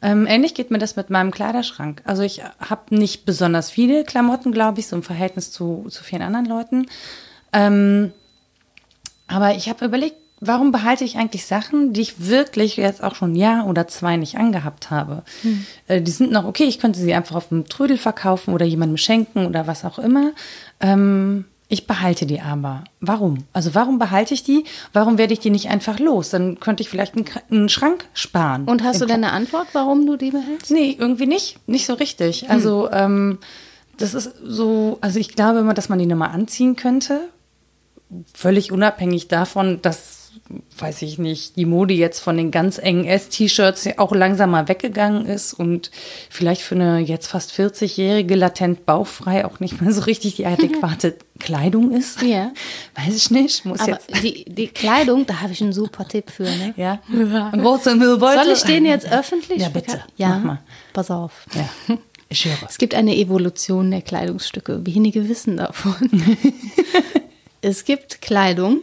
Ähm, ähnlich geht mir das mit meinem Kleiderschrank. Also ich habe nicht besonders viele Klamotten, glaube ich, so im Verhältnis zu, zu vielen anderen Leuten. Ähm, aber ich habe überlegt, warum behalte ich eigentlich Sachen, die ich wirklich jetzt auch schon ein Jahr oder zwei nicht angehabt habe? Äh, die sind noch okay, ich könnte sie einfach auf dem Trödel verkaufen oder jemandem schenken oder was auch immer. Ähm, ich behalte die aber. Warum? Also warum behalte ich die? Warum werde ich die nicht einfach los? Dann könnte ich vielleicht einen, einen Schrank sparen. Und hast du denn eine Antwort, warum du die behältst? Nee, irgendwie nicht. Nicht so richtig. Also, ähm, das ist so, also ich glaube immer, dass man die nochmal anziehen könnte. Völlig unabhängig davon, dass, weiß ich nicht, die Mode jetzt von den ganz engen S-T-Shirts auch langsam mal weggegangen ist und vielleicht für eine jetzt fast 40-jährige latent bauchfrei auch nicht mehr so richtig die adäquate Kleidung ist. Ja. Weiß ich nicht. Muss Aber jetzt. die, die Kleidung, da habe ich einen super Tipp für. Ne? Ja. Müllbeutel. Soll ich den jetzt öffentlich? Ja, bitte. Ja, Mach mal. pass auf. Ja. Ich höre. Es gibt eine Evolution der Kleidungsstücke. Wenige wissen davon. es gibt Kleidung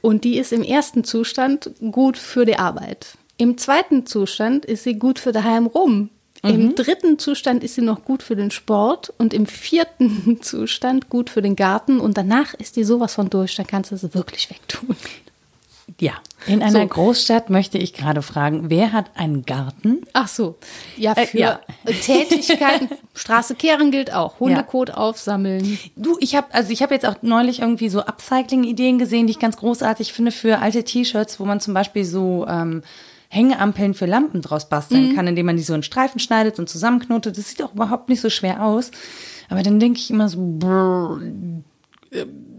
und die ist im ersten Zustand gut für die Arbeit. Im zweiten Zustand ist sie gut für daheim rum. Im dritten Zustand ist sie noch gut für den Sport und im vierten Zustand gut für den Garten und danach ist die sowas von durch, dann kannst du sie wirklich wegtun. Ja. In einer So. Großstadt möchte ich gerade fragen, wer hat einen Garten? Ach so. Ja, Äh, für ja. Tätigkeiten. Straße kehren gilt auch. Hundekot aufsammeln. Du, ich habe also ich habe jetzt auch neulich irgendwie so Upcycling-Ideen gesehen, die ich ganz großartig finde für alte T-Shirts, wo man zum Beispiel so ähm, Hängeampeln für Lampen draus basteln kann, indem man die so in Streifen schneidet und zusammenknotet. Das sieht auch überhaupt nicht so schwer aus. Aber dann denke ich immer so, brr, äh,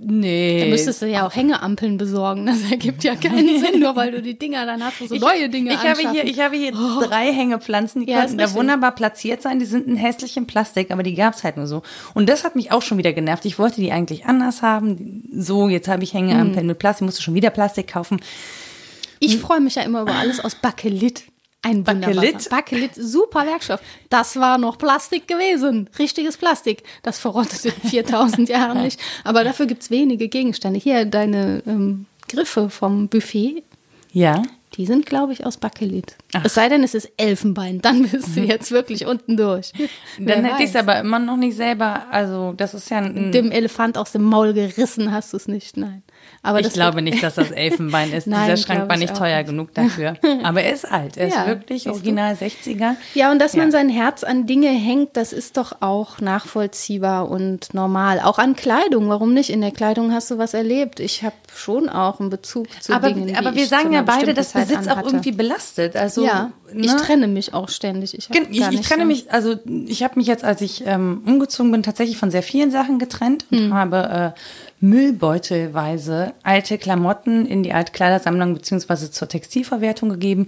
nee. Da müsstest du ja auch Hängeampeln besorgen. Das ergibt ja keinen Sinn, nur weil du die Dinger dann hast, wo so neue Dinge ich habe hier, ich habe hier drei Hängepflanzen, die Ja, könnten da wunderbar platziert sein. Die sind in hässlichem Plastik, aber die gab's halt nur so. Und das hat mich auch schon wieder genervt. Ich wollte die eigentlich anders haben. So, jetzt habe ich Hängeampeln Mhm. mit Plastik, musste schon wieder Plastik kaufen. Ich freue mich ja immer über alles aus Bakelit. Ein Bakelit? Bakelit, super Werkstoff. Das war noch Plastik gewesen. Richtiges Plastik. Das verrottet in 4000 Jahren nicht. Aber dafür gibt's wenige Gegenstände. Hier deine ähm, Griffe vom Buffet. Ja. Die sind, glaube ich, aus Bakelit. Es sei denn, es ist Elfenbein. Dann bist du jetzt wirklich unten durch. Dann hätte ich es aber immer noch nicht selber, also das ist ja ein, dem Elefant aus dem Maul gerissen hast du es nicht, nein. Aber ich glaube nicht, dass das Elfenbein ist. Nein, Dieser Schrank war ich nicht teuer nicht. genug dafür. Aber er ist alt. Er Ja, ist wirklich siehst du. original 60er. Ja, und dass man Ja. sein Herz an Dinge hängt, das ist doch auch nachvollziehbar und normal. Auch an Kleidung. Warum nicht? In der Kleidung hast du was erlebt. Ich habe schon auch einen Bezug zu Aber, Dingen. aber wir ich sagen ja beide, dass Zeit Besitz auch irgendwie belastet. Also, Ja, ich ne? trenne mich auch ständig. Ich, Ich, ich trenne so- mich, also ich habe mich jetzt, als ich ähm, umgezogen bin, tatsächlich von sehr vielen Sachen getrennt und Hm. habe äh, müllbeutelweise alte Klamotten in die Altkleidersammlung beziehungsweise zur Textilverwertung gegeben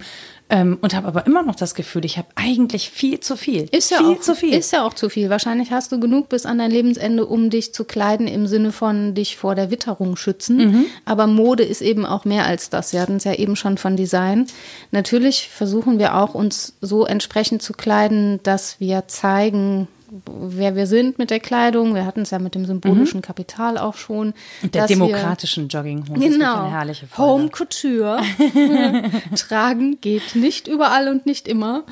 ähm, und habe aber immer noch das Gefühl, ich habe eigentlich viel zu viel. Ist ja, viel auch, zu viel. ist ja auch zu viel. Wahrscheinlich hast du genug bis an dein Lebensende, um dich zu kleiden im Sinne von dich vor der Witterung schützen. Mhm. Aber Mode ist eben auch mehr als das. Wir hatten es ja eben schon von Design. Natürlich versuchen wir auch, uns so entsprechend zu kleiden, dass wir zeigen, wer wir sind mit der Kleidung. Wir hatten es ja mit dem symbolischen Kapital auch schon. Mhm. und der demokratischen Jogginghose Genau. eine herrliche Folge. Home Couture. Tragen geht nicht überall und nicht immer.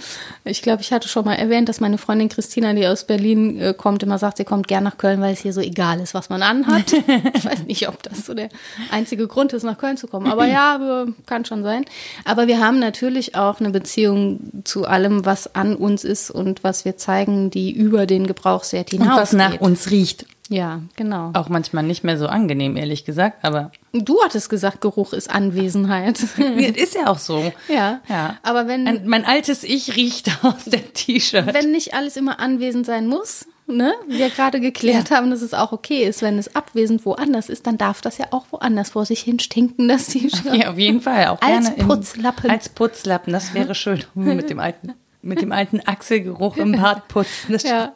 Ich glaube, ich hatte schon mal erwähnt, dass meine Freundin Christina, die aus Berlin äh, kommt, immer sagt, sie kommt gern nach Köln, weil es hier so egal ist, was man anhat. ich weiß nicht, ob das so der einzige Grund ist, nach Köln zu kommen. Aber ja, kann schon sein. Aber wir haben natürlich auch eine Beziehung zu allem, was an uns ist und was wir zeigen, die über den Gebrauchswert Und was nach uns riecht. Ja, genau. Auch manchmal nicht mehr so angenehm, ehrlich gesagt, aber. Du hattest gesagt, Geruch ist Anwesenheit. ist ja auch so. Ja. ja. Aber wenn. Ein, mein altes Ich riecht aus dem T-Shirt. Wenn nicht alles immer anwesend sein muss, ne? Wir gerade geklärt ja. haben, dass es auch okay ist, wenn es abwesend woanders ist, dann darf das ja auch woanders vor sich hin stinken, das T-Shirt. Ja, auf jeden Fall. Auch als Putzlappen. In, als Putzlappen, das wäre schön mit dem alten mit dem alten Achselgeruch im Bad putzen. Ja.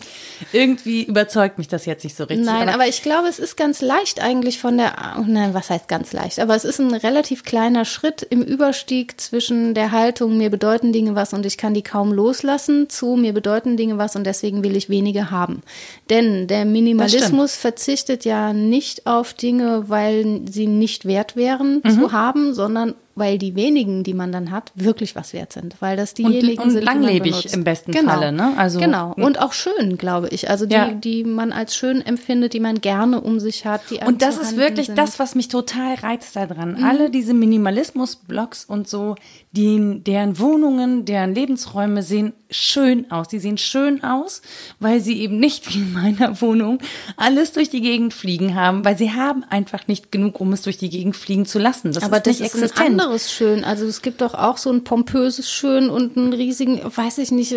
Irgendwie überzeugt mich das jetzt nicht so richtig. Nein, aber, aber, ich glaube, es ist ganz leicht eigentlich von der, oh nein, was heißt ganz leicht? Aber es ist ein relativ kleiner Schritt im Überstieg zwischen der Haltung, mir bedeuten Dinge was und ich kann die kaum loslassen, zu mir bedeuten Dinge was und deswegen will ich wenige haben. Denn der Minimalismus verzichtet ja nicht auf Dinge, weil sie nicht wert wären mhm. zu haben, sondern weil die wenigen, die man dann hat, wirklich was wert sind, weil das diejenigen und, und sind, langlebig im besten genau. Falle, ne? Also genau und auch schön, glaube ich. Also die, ja. die man als schön empfindet, die man gerne um sich hat. Die und das ist wirklich sind. das, was mich total reizt daran. Mhm. Alle diese Minimalismus-Blogs und so, die, deren Wohnungen, deren Lebensräume sehen schön aus. Die sehen schön aus, weil sie eben nicht wie in meiner Wohnung alles durch die Gegend fliegen haben, weil sie haben einfach nicht genug, um es durch die Gegend fliegen zu lassen. Das Aber ist das nicht ist existent. ein anderes Schön. Also es gibt doch auch so ein pompöses Schön und einen riesigen, weiß ich nicht,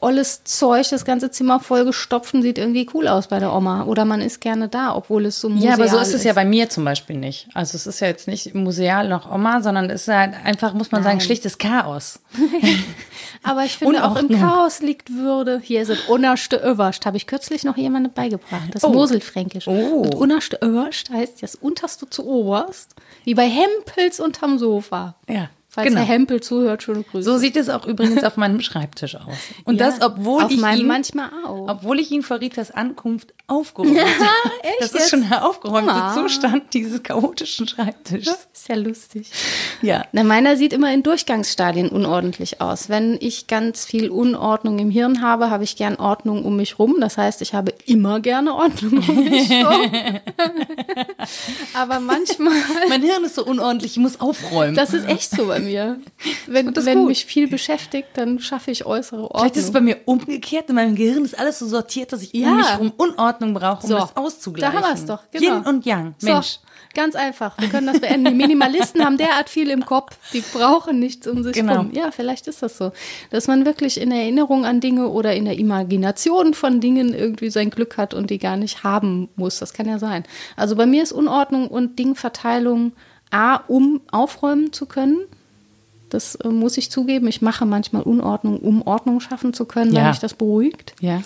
olles Zeug, das ganze Zimmer vollgestopft und sieht irgendwie cool aus bei der Oma. Oder man ist gerne da, obwohl es so museal ist. Ja, aber so ist es ja bei mir zum Beispiel nicht. Also es ist ja jetzt nicht museal noch Oma, sondern es ist halt einfach, muss man Nein. Sagen, schlichtes Chaos. Aber ich finde, auch im Chaos liegt Würde. Hier sind unerste Överst. Habe ich kürzlich noch jemandem beigebracht. Das oh. Moselfränkisch. Oh. Und unerste Överst heißt das unterste zu oberst. Wie bei Hempels unterm Sofa. Ja. Falls genau. Herr Hempel zuhört, schöne Grüße. So sieht es auch übrigens auf meinem Schreibtisch aus. Und ja, das, obwohl auf ich ihn, manchmal auch. obwohl ich ihn vor Ritas Ankunft aufgeräumt ja, echt Das ist schon der aufgeräumte ah. Zustand dieses chaotischen Schreibtisches. Ist ja lustig. Ja. Na, meiner sieht immer in Durchgangsstadien unordentlich aus. Wenn ich ganz viel Unordnung im Hirn habe, habe ich gern Ordnung um mich rum. Das heißt, ich habe immer gerne Ordnung um mich rum. Aber manchmal. Mein Hirn ist so unordentlich, ich muss aufräumen. Das ist echt so mir. Wenn, wenn mich viel beschäftigt, dann schaffe ich äußere Ordnung. Vielleicht ist es bei mir umgekehrt. In meinem Gehirn ist alles so sortiert, dass ich ja. um mich herum Unordnung brauche, um so. das auszugleichen. Da haben wir es doch. Genau. Yin und Yang. Mensch. So. Ganz einfach. Wir können das beenden. Die Minimalisten haben derart viel im Kopf, die brauchen nichts um sich genau. rum. Ja, vielleicht ist das so. Dass man wirklich in Erinnerung an Dinge oder in der Imagination von Dingen irgendwie sein Glück hat und die gar nicht haben muss. Das kann ja sein. Also bei mir ist Unordnung und Dingverteilung A, um aufräumen zu können. Das äh, muss ich zugeben. Ich mache manchmal Unordnung, um Ordnung schaffen zu können, ja. weil mich das beruhigt. Ja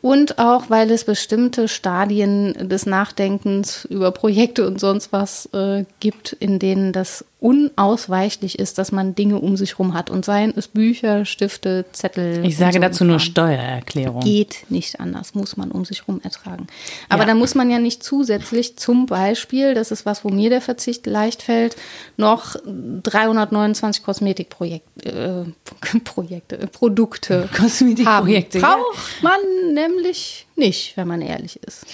und auch, weil es bestimmte Stadien des Nachdenkens über Projekte und sonst was äh, gibt, in denen das unausweichlich ist, dass man Dinge um sich rum hat. Und seien es Bücher, Stifte, Zettel. Ich sage so dazu nur Steuererklärung. Geht nicht anders, muss man um sich rum ertragen. Aber ja. dann muss man ja nicht zusätzlich zum Beispiel, das ist was, wo mir der Verzicht leicht fällt, noch 329 Kosmetikprojekte, äh, Projekte, Produkte Kosmetikprojekte. Braucht man nämlich nicht, wenn man ehrlich ist.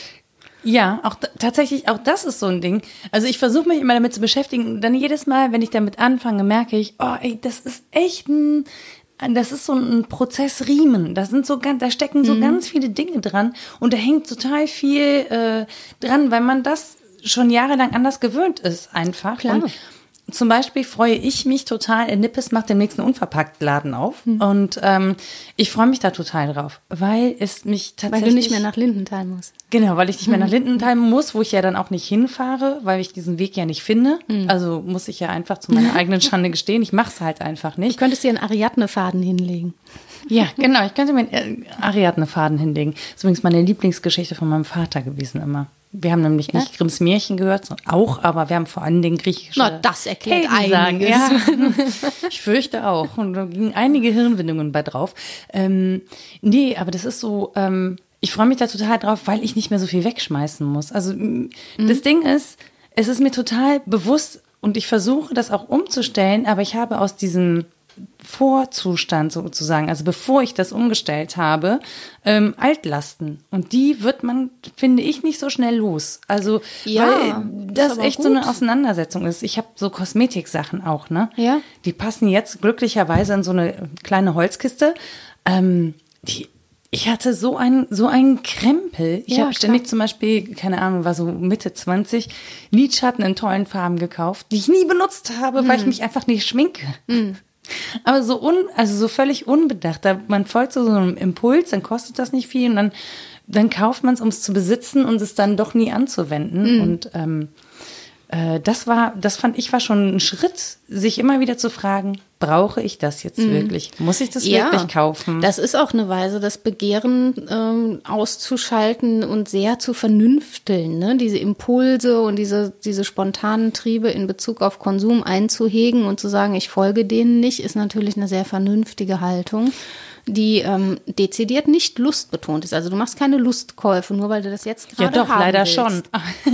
Ja, auch tatsächlich, auch das ist so ein Ding. Also ich versuche mich immer damit zu beschäftigen. Dann jedes Mal, wenn ich damit anfange, merke ich, oh, ey, das ist echt ein, das ist so ein Prozess Riemen. Da sind so ganz, da stecken so mhm. ganz viele Dinge dran und da hängt total viel äh, dran, weil man das schon jahrelang anders gewöhnt ist, einfach. Klar. Und zum Beispiel freue ich mich total, Nippes macht den nächsten Unverpacktladen auf. Mhm. Und ähm, ich freue mich da total drauf, weil es mich tatsächlich. Weil du nicht mehr nach Lindenthal musst. Genau, weil ich nicht mehr nach Lindenthal muss, wo ich ja dann auch nicht hinfahre, weil ich diesen Weg ja nicht finde. Mhm. Also muss ich ja einfach zu meiner eigenen Schande gestehen. Ich mache es halt einfach nicht. Du könntest dir einen Ariadne-Faden hinlegen. Ja, genau. Ich könnte mir einen Ariadne-Faden hinlegen. Das ist übrigens meine Lieblingsgeschichte von meinem Vater gewesen immer. Wir haben nämlich nicht ja? Grimms Märchen gehört, auch, aber wir haben vor allem den griechischen. Na, das erklärt einiges. Ja, ich fürchte auch. Und da gingen einige Hirnwindungen bei drauf. Ähm, nee, aber das ist so, ähm, ich freue mich da total drauf, weil ich nicht mehr so viel wegschmeißen muss. Also mhm. das Ding ist, es ist mir total bewusst und ich versuche das auch umzustellen, aber ich habe aus diesem Vorzustand sozusagen, also bevor ich das umgestellt habe, ähm, Altlasten. Und die wird man, finde ich, nicht so schnell los. Also, ja, weil das echt gut. so eine Auseinandersetzung ist. Ich habe so Kosmetiksachen auch, ne? Ja. Die passen jetzt glücklicherweise in so eine kleine Holzkiste. Ähm, die Ich hatte so einen, so einen Krempel. Ich Ja, habe ständig zum Beispiel, keine Ahnung, war so Mitte 20, Lidschatten in tollen Farben gekauft, die ich nie benutzt habe, weil Mhm. ich mich einfach nicht schminke. Aber so un, also so völlig unbedacht. Da, man folgt so, so einem Impuls, dann kostet das nicht viel und dann, dann kauft man es, um es zu besitzen und es dann doch nie Mhm. anzuwenden. Und ähm, äh, das war, das fand ich war schon ein Schritt, sich immer wieder zu fragen, brauche ich das jetzt wirklich? Muss ich das wirklich kaufen? Mhm. Das ist auch eine Weise, das Begehren ähm, auszuschalten und sehr zu vernünfteln. Ne? Diese Impulse und diese, diese spontanen Triebe in Bezug auf Konsum einzuhegen und zu sagen, ich folge denen nicht, ist natürlich eine sehr vernünftige Haltung, die ähm, dezidiert nicht lustbetont ist. Also du machst keine Lustkäufe, nur weil du das jetzt Ja, gerade doch, haben leider willst. schon.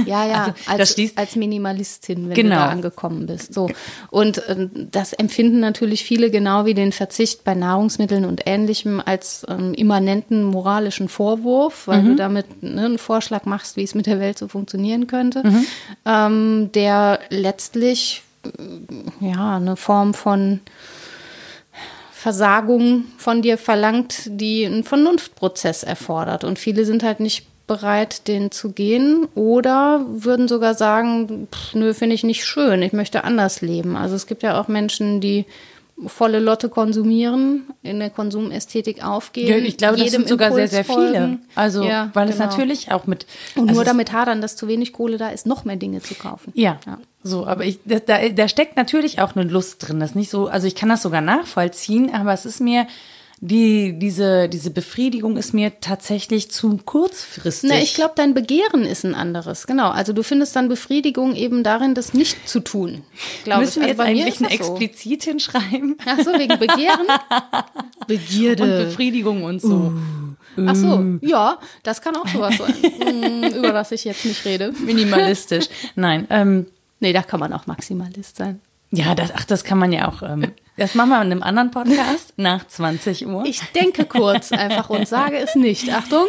Ja, ja, Also, als, schließt- als Minimalistin, wenn Genau. du da angekommen bist. So. Und ähm, das empfinden natürlich viele genau wie den Verzicht bei Nahrungsmitteln und Ähnlichem als ähm, immanenten moralischen Vorwurf, weil Mhm. du damit ne, einen Vorschlag machst, wie es mit der Welt so funktionieren könnte, Mhm. ähm, der letztlich äh, ja eine Form von Versagung von dir verlangt, die einen Vernunftprozess erfordert. Und viele sind halt nicht bereit, den zu gehen oder würden sogar sagen, pff, nö, finde ich nicht schön, ich möchte anders leben. Also es gibt ja auch Menschen, die volle Lotte konsumieren, in der Konsumästhetik aufgehen. Ja, ich glaube, das sind sogar sehr, sehr Impuls viele. folgen. Also, Ja, weil es genau. natürlich auch mit. Und also nur es- damit hadern, dass zu wenig Kohle da ist, noch mehr Dinge zu kaufen. Ja, Ja. so, aber ich, da, da, steckt natürlich auch eine Lust drin. Das ist nicht so, also ich kann das sogar nachvollziehen, aber es ist mir, die, diese, diese Befriedigung ist mir tatsächlich zu kurzfristig. Na, ich glaube, dein Begehren ist ein anderes. Genau. Also du findest dann Befriedigung eben darin, das nicht zu tun. Glaube Müssen wir ich. jetzt Also mir eigentlich ein so. explizit hinschreiben? Ach so, wegen Begehren? Begierde. Und Befriedigung und so. Ach so, ja, das kann auch sowas sein, Mm, über das ich jetzt nicht rede. Minimalistisch. Nein, ähm, Nee, da kann man auch Maximalist sein. Ja, das, ach, das kann man ja auch. Ähm, das machen wir in einem anderen Podcast nach 20 Uhr. Ich denke kurz einfach und sage es nicht. Achtung,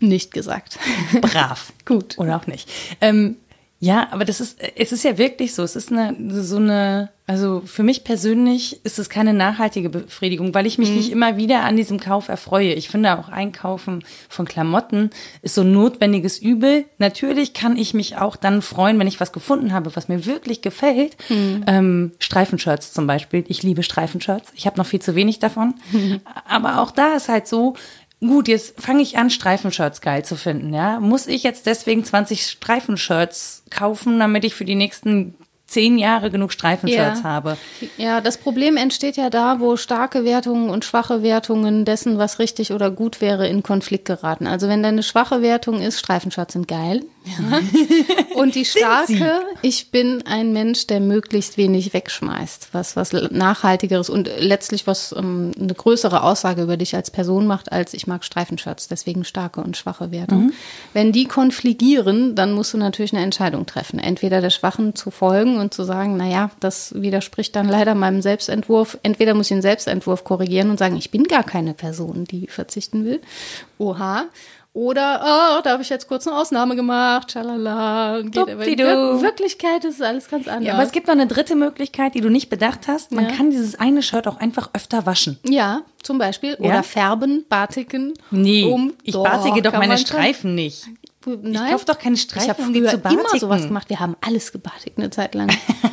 nicht gesagt. brav. Gut. Oder auch nicht. Ähm, ja, aber das ist, es ist ja wirklich so. Es ist eine, so eine, also für mich persönlich ist es keine nachhaltige Befriedigung, weil ich mich nicht immer wieder an diesem Kauf erfreue. Ich finde auch Einkaufen von Klamotten ist so ein notwendiges Übel. Natürlich kann ich mich auch dann freuen, wenn ich was gefunden habe, was mir wirklich gefällt. Ähm, Streifenshirts zum Beispiel. Ich liebe Streifenshirts. Ich habe noch viel zu wenig davon. Aber auch da ist halt so, Gut, jetzt fange ich an, Streifenshirts geil zu finden, ja. Muss ich jetzt deswegen 20 Streifenshirts kaufen, damit ich für die nächsten zehn Jahre genug Streifenshirts Ja. habe? Ja, das Problem entsteht ja da, wo starke Wertungen und schwache Wertungen dessen, was richtig oder gut wäre, in Konflikt geraten. Also wenn deine schwache Wertung ist, Streifenshirts sind geil. Ja. Und die starke, ich bin ein Mensch, der möglichst wenig wegschmeißt, was was nachhaltigeres und letztlich was ähm, eine größere Aussage über dich als Person macht, als ich mag Streifenshirts, deswegen starke und schwache Wertung. Wenn die konfligieren, dann musst du natürlich eine Entscheidung treffen. Entweder der Schwachen zu folgen und zu sagen, naja, das widerspricht dann leider meinem Selbstentwurf. Entweder muss ich den Selbstentwurf korrigieren und sagen, ich bin gar keine Person, die verzichten will. Oha. Oder, oh, da habe ich jetzt kurz eine Ausnahme gemacht, schalala. Und geht aber in. Wir- Wirklichkeit ist alles ganz anders. Ja, aber es gibt noch eine dritte Möglichkeit, die du nicht bedacht hast. Man Ja. kann dieses eine Shirt auch einfach öfter waschen. ja, zum Beispiel. Ja? Oder färben, batiken. Nee, um- ich Doch, batige doch meine. Streifen nicht. Nein. kauf doch keine Ich Streifen, habe um die zu batiken. immer sowas gemacht. Wir haben alles gebatigt eine Zeit lang.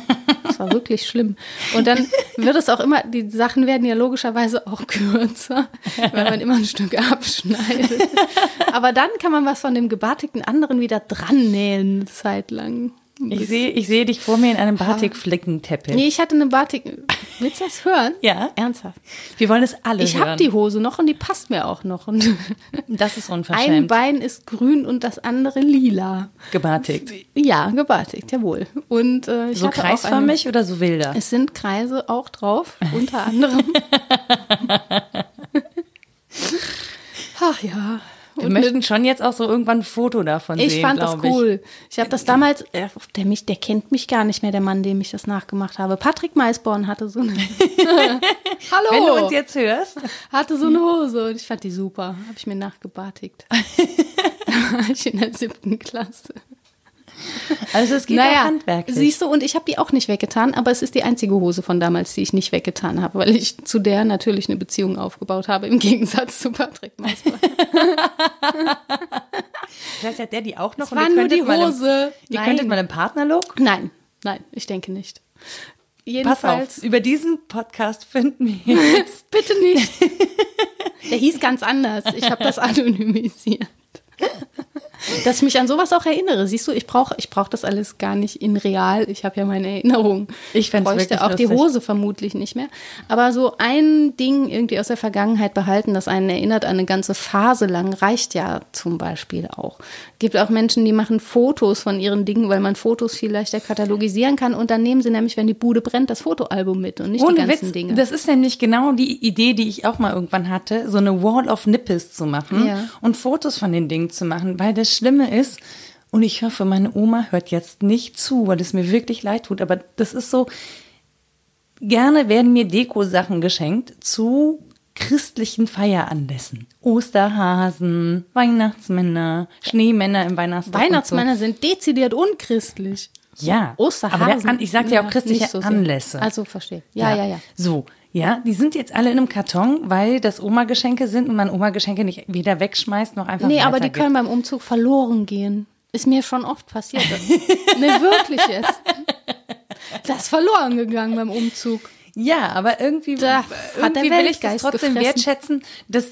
Das war wirklich schlimm. Und dann wird es auch immer, die Sachen werden ja logischerweise auch kürzer, weil man immer ein Stück abschneidet. Aber dann kann man was von dem gebatigten anderen wieder dran nähen, eine Zeit lang. Ich sehe ich sehe dich vor mir in einem Batikflickenteppich. Nee, ich hatte eine Batik. Willst du das hören? Ja. Ernsthaft. Wir wollen es alle Ich hören. habe die Hose noch und die passt mir auch noch. Und Das ist ein unverschämt. Bein ist grün und das andere lila. Gebatigt. Ja, gebatigt, jawohl. Und äh, ich So auch eine- kreisförmig oder so wilder? Es sind Kreise auch drauf, unter anderem. Ach ja. Wir möchten schon jetzt auch so irgendwann ein Foto davon Ich sehen, fand das glaub ich. cool. Ich, habe das damals, äh, der, mich, der kennt mich gar nicht mehr, der Mann, dem ich das nachgemacht habe. Patrick Maisborn hatte so eine. Hallo! Wenn du uns jetzt hörst. hatte so eine Hose und ich fand die super. Habe ich mir nachgebatigt. Ich in der siebten Klasse. Also es geht naja, auch handwerklich. siehst du, und ich habe die auch nicht weggetan, aber es ist die einzige Hose von damals, die ich nicht weggetan habe, weil ich zu der natürlich eine Beziehung aufgebaut habe, im Gegensatz zu Patrick Mausberg. Vielleicht hat der die auch noch. Es war nur die Hose. Ihr Nein. könntet mal im Partnerlook. Nein, nein, ich denke nicht. Pass Jedenfalls, auf, über diesen Podcast finden wir jetzt. bitte nicht. Der hieß ganz anders. Ich habe das anonymisiert. Dass ich mich an sowas auch erinnere. Siehst du, ich brauche ich brauch das alles gar nicht in real. Ich habe ja meine Erinnerung. Ich wirklich auch die lustig. Hose vermutlich nicht mehr. Aber so ein Ding irgendwie aus der Vergangenheit behalten, das einen erinnert an eine ganze Phase lang, reicht ja zum Beispiel auch. Gibt auch Menschen, die machen Fotos von ihren Dingen, weil man Fotos viel leichter katalogisieren kann. Und dann nehmen sie nämlich, wenn die Bude brennt, das Fotoalbum mit und nicht die Ohne ganzen Witz, Dinge. das ist nämlich genau die Idee, die ich auch mal irgendwann hatte, so eine Wall of Nippes zu machen Ja. und Fotos von den Dingen zu machen, weil das Schlimme ist, und ich hoffe, meine Oma hört jetzt nicht zu, weil es mir wirklich leid tut, aber das ist so, gerne werden mir Deko-Sachen geschenkt zu christlichen Feieranlässen. Osterhasen, Weihnachtsmänner, Schneemänner im Weihnachtsdorf. und Weihnachtsmänner sind dezidiert unchristlich. So. Ja. Osterhasen. Aber der ich sagte ja auch Ja, christliche so. Anlässe. Also verstehe. Ja, ja, ja. So, ja, die sind jetzt alle in einem Karton, weil das Oma-Geschenke sind und man Oma-Geschenke nicht weder wegschmeißt noch einfach Nee, aber die können beim Umzug verloren gehen. Ist mir schon oft passiert. nee, wirklich jetzt. Das ist verloren gegangen beim Umzug. Ja, aber irgendwie, Da irgendwie will ich das trotzdem gefressen. wertschätzen, dass,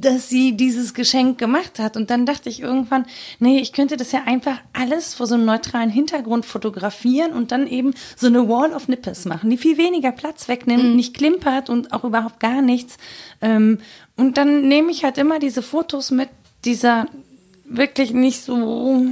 dass sie dieses Geschenk gemacht hat. Und dann dachte ich irgendwann, nee, ich könnte das ja einfach alles vor so einem neutralen Hintergrund fotografieren und dann eben so eine Wall of Nippes machen, die viel weniger Platz wegnimmt, Mhm. nicht klimpert und auch überhaupt gar nichts. Ähm, Und dann nehme ich halt immer diese Fotos mit dieser wirklich nicht so,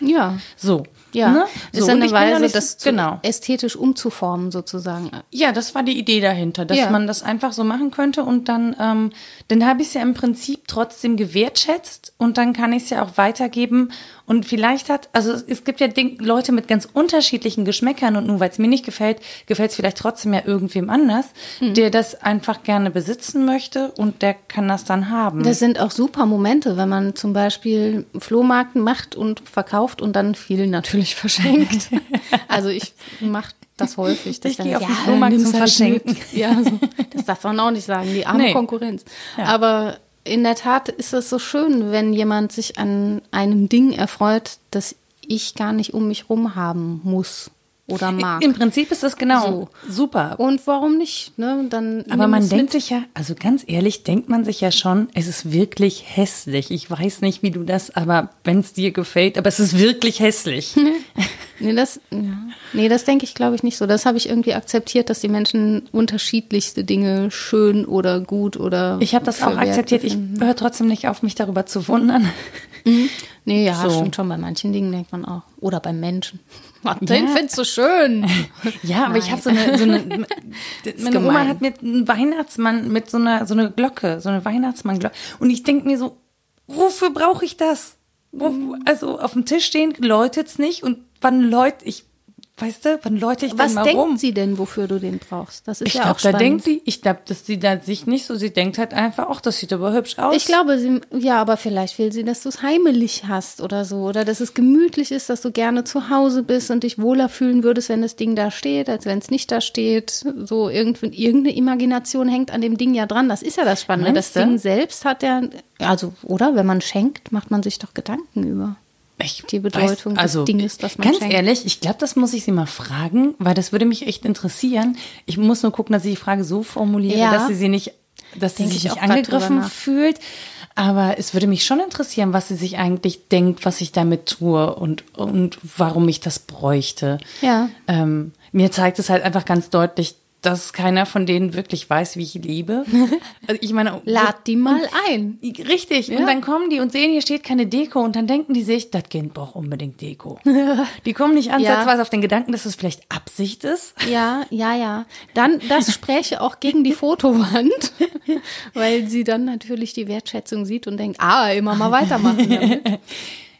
Ja. so. Ja, ne? ist so. eine Weise, nicht- das genau. ästhetisch umzuformen sozusagen. Ja, das war die Idee dahinter, dass Ja. man das einfach so machen könnte und dann, ähm, dann habe ich es ja im Prinzip trotzdem gewertschätzt und dann kann ich es ja auch weitergeben und vielleicht hat, also es- gibt ja Leute mit ganz unterschiedlichen Geschmäckern und nur weil es mir nicht gefällt, gefällt es vielleicht trotzdem ja irgendwem anders, Mhm. der das einfach gerne besitzen möchte und der kann das dann haben. Das sind auch super Momente, wenn man zum Beispiel Flohmarkt macht und verkauft und dann viel natürlich verschenkt. also ich mache das häufig. dass Ich gehe auf ja, den Flohmarkt nimm's zum halt Verschenken. Ja, so. das darf man auch nicht sagen, die arme Nee. Konkurrenz. Ja. Aber in der Tat ist es so schön, wenn jemand sich an einem Ding erfreut, das ich gar nicht um mich rum haben muss oder mag. Im Prinzip ist das genau super. Und warum nicht? Ne? Dann Aber man denkt mit. sich ja, also ganz ehrlich, denkt man sich ja schon, es ist wirklich hässlich. Ich weiß nicht, wie du das, aber wenn es dir gefällt, aber es ist wirklich hässlich. Nee, das, ja. nee, das denke ich, glaube ich, nicht so. Das habe ich irgendwie akzeptiert, dass die Menschen unterschiedlichste Dinge schön oder gut oder. Ich habe das auch akzeptiert. Ich befinden. höre trotzdem nicht auf, mich darüber zu wundern. Nee, ja, So. stimmt schon. Bei manchen Dingen denkt man auch. Oder beim Menschen. Was, Ja. Den findest du schön. Ja, aber ich habe so eine, so eine meine Oma gemein. hat mir einen Weihnachtsmann mit so einer, so einer Glocke, so eine Weihnachtsmann-Glocke. Und ich denke mir so, wofür brauche ich das? Wo, also auf dem Tisch stehen läutet's nicht und wann läut ich, weißt du, wann läute ich Was denn mal denkt rum? sie denn, wofür du den brauchst? Das ist Ich ja glaube, auch da spannend. denkt sie, ich glaube, dass sie da sich nicht so, sie denkt halt einfach, ach, das sieht aber hübsch aus. Ich glaube, sie, ja, aber vielleicht will sie, dass du es heimelig hast oder so. Oder dass es gemütlich ist, dass du gerne zu Hause bist und dich wohler fühlen würdest, wenn das Ding da steht, als wenn es nicht da steht. So irgendwie, irgendeine Imagination hängt an dem Ding ja dran. Das ist ja das Spannende. Meinst das du? Ding selbst hat ja, also, oder? Wenn man schenkt, macht man sich doch Gedanken über. Ich die Bedeutung des also, Dinges, das man Ganz schenkt. ehrlich, ich glaube, das muss ich sie mal fragen, weil das würde mich echt interessieren. Ich muss nur gucken, dass ich die Frage so formuliere, Ja. dass sie sie nicht, dass sie sich ich nicht angegriffen fühlt. Aber es würde mich schon interessieren, was sie sich eigentlich denkt, was ich damit tue und, und warum ich das bräuchte. Ja. Ähm, mir zeigt es halt einfach ganz deutlich, dass keiner von denen wirklich weiß, wie ich liebe. Also ich meine, Lad die mal ein. Richtig. Ja. Und dann kommen die und sehen, hier steht keine Deko und dann denken die sich, das Kind braucht unbedingt Deko. die kommen nicht ansatzweise auf den Gedanken, dass es vielleicht Absicht ist. Ja, ja, ja. Dann, das spräche auch gegen die Fotowand, weil sie dann natürlich die Wertschätzung sieht und denkt, ah, immer mal weitermachen. Damit.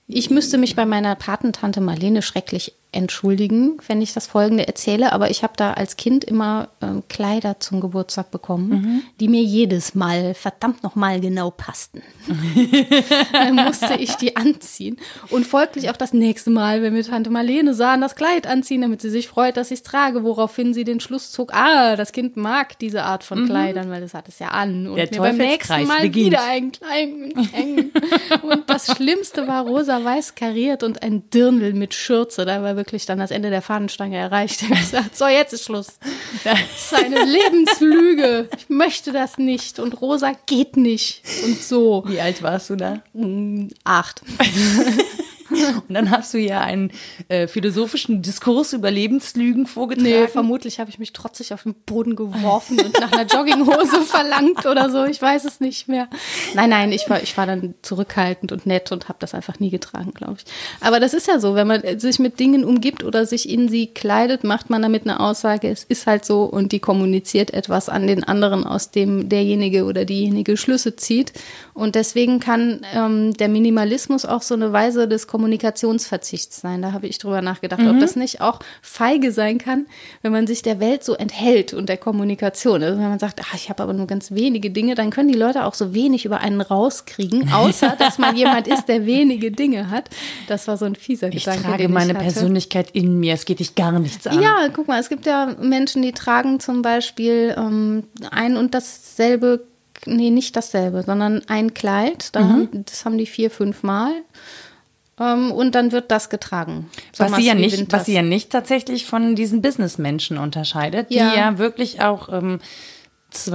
Ich müsste mich bei meiner Patentante Marlene schrecklich entschuldigen, wenn ich das Folgende erzähle, aber ich habe da als Kind immer ähm, Kleider zum Geburtstag bekommen, mhm. die mir jedes Mal verdammt nochmal genau passten. Dann musste ich die anziehen und folglich auch das nächste Mal, wenn wir Tante Marlene sahen, das Kleid anziehen, damit sie sich freut, dass ich es trage, woraufhin sie den Schluss zog, ah, das Kind mag diese Art von mhm. Kleidern, weil das hat es ja an und Der mir beim nächsten Mal beginnt. wieder ein Kleid und das Schlimmste war rosa-weiß kariert und ein Dirndl mit Schürze, da war wirklich dann das Ende der Fahnenstange erreicht. Ich gesagt, so, jetzt ist Schluss. Das ist eine Lebenslüge. Ich möchte das nicht. Und Rosa geht nicht. Und so. Wie alt warst du da? Mm, acht. Und dann hast du ja einen äh, philosophischen Diskurs über Lebenslügen vorgetragen. Nee, vermutlich habe ich mich trotzig auf den Boden geworfen und nach einer Jogginghose verlangt oder so. Ich weiß es nicht mehr. Nein, nein, ich war, ich war dann zurückhaltend und nett und habe das einfach nie getragen, glaube ich. Aber das ist ja so, wenn man sich mit Dingen umgibt oder sich in sie kleidet, macht man damit eine Aussage, es ist halt so und die kommuniziert etwas an den anderen, aus dem derjenige oder diejenige Schlüsse zieht. Und deswegen kann ähm, der Minimalismus auch so eine Weise des Kommunikationsverzichts sein. Da habe ich drüber nachgedacht, mhm. ob das nicht auch feige sein kann, wenn man sich der Welt so enthält und der Kommunikation. Also wenn man sagt, ach, ich habe aber nur ganz wenige Dinge, dann können die Leute auch so wenig über einen rauskriegen, außer dass man jemand ist, der wenige Dinge hat. Das war so ein fieser ich Gedanke. Trage meine hatte. Persönlichkeit in mir, es geht dich gar nichts an. Ja, guck mal, es gibt ja Menschen, die tragen zum Beispiel ähm, ein und dasselbe nee, nicht dasselbe, sondern ein Kleid. Da, mhm. Das haben die vier, fünf Mal. Ähm, und dann wird das getragen. was sie, ja nicht, was sie ja nicht tatsächlich von diesen Businessmenschen unterscheidet, ja. die ja wirklich auch. Ähm,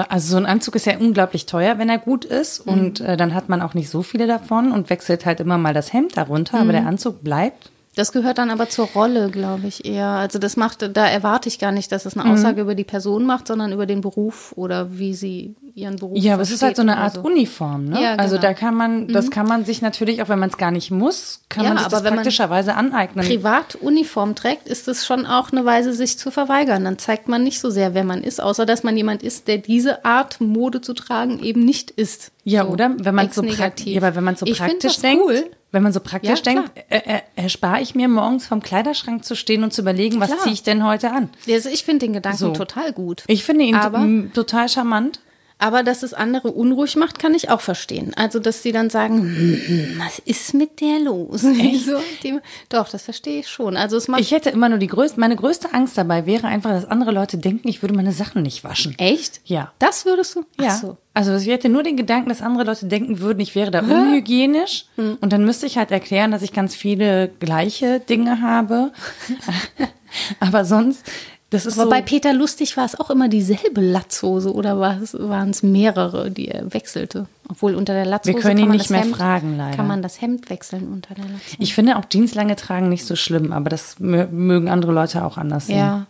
also so ein Anzug ist ja unglaublich teuer, wenn er gut ist. Mhm. Und äh, dann hat man auch nicht so viele davon und wechselt halt immer mal das Hemd darunter, mhm. aber der Anzug bleibt. Das gehört dann aber zur Rolle, glaube ich, eher. Also das macht, da erwarte ich gar nicht, dass es eine Aussage mhm. über die Person macht, sondern über den Beruf oder wie sie ihren Beruf Ja, aber es ist halt so eine Art so. Uniform, ne? Ja, genau. Also da kann man, das mhm. kann man sich natürlich, auch wenn man es gar nicht muss, kann ja, man sich das praktischerweise aneignen. privat Uniform trägt, ist es schon auch eine Weise, sich zu verweigern. Dann zeigt man nicht so sehr, wer man ist, außer dass man jemand ist, der diese Art Mode zu tragen eben nicht ist. Ja, so oder? Wenn man so, ja, aber wenn so praktisch denkt. Cool wenn man so praktisch ja, denkt, äh, äh, erspare ich mir morgens vom Kleiderschrank zu stehen und zu überlegen, was ziehe ich denn heute an? Also ich finde den Gedanken so. total gut. Ich finde ihn total charmant. Aber dass es andere unruhig macht, kann ich auch verstehen. Also, dass sie dann sagen, hm, hm, was ist mit der los? So, die, doch, das verstehe ich schon. Also es macht ich hätte immer nur die größte, meine größte Angst dabei wäre einfach, dass andere Leute denken, ich würde meine Sachen nicht waschen. Echt? Ja. Das würdest du? Ja. So. Also ich hätte nur den Gedanken, dass andere Leute denken würden, ich wäre da unhygienisch. Hm. Und dann müsste ich halt erklären, dass ich ganz viele gleiche Dinge habe. Aber sonst das ist Aber so bei Peter Lustig war es auch immer dieselbe Latzhose oder waren es mehrere, die er wechselte? Obwohl unter der Latzhose Wir können ihn nicht mehr Hemd, fragen, leider. Kann man das Hemd wechseln unter der Latzhose? Ich finde auch Jeans lange tragen nicht so schlimm, aber das mögen andere Leute auch anders sehen. Ja.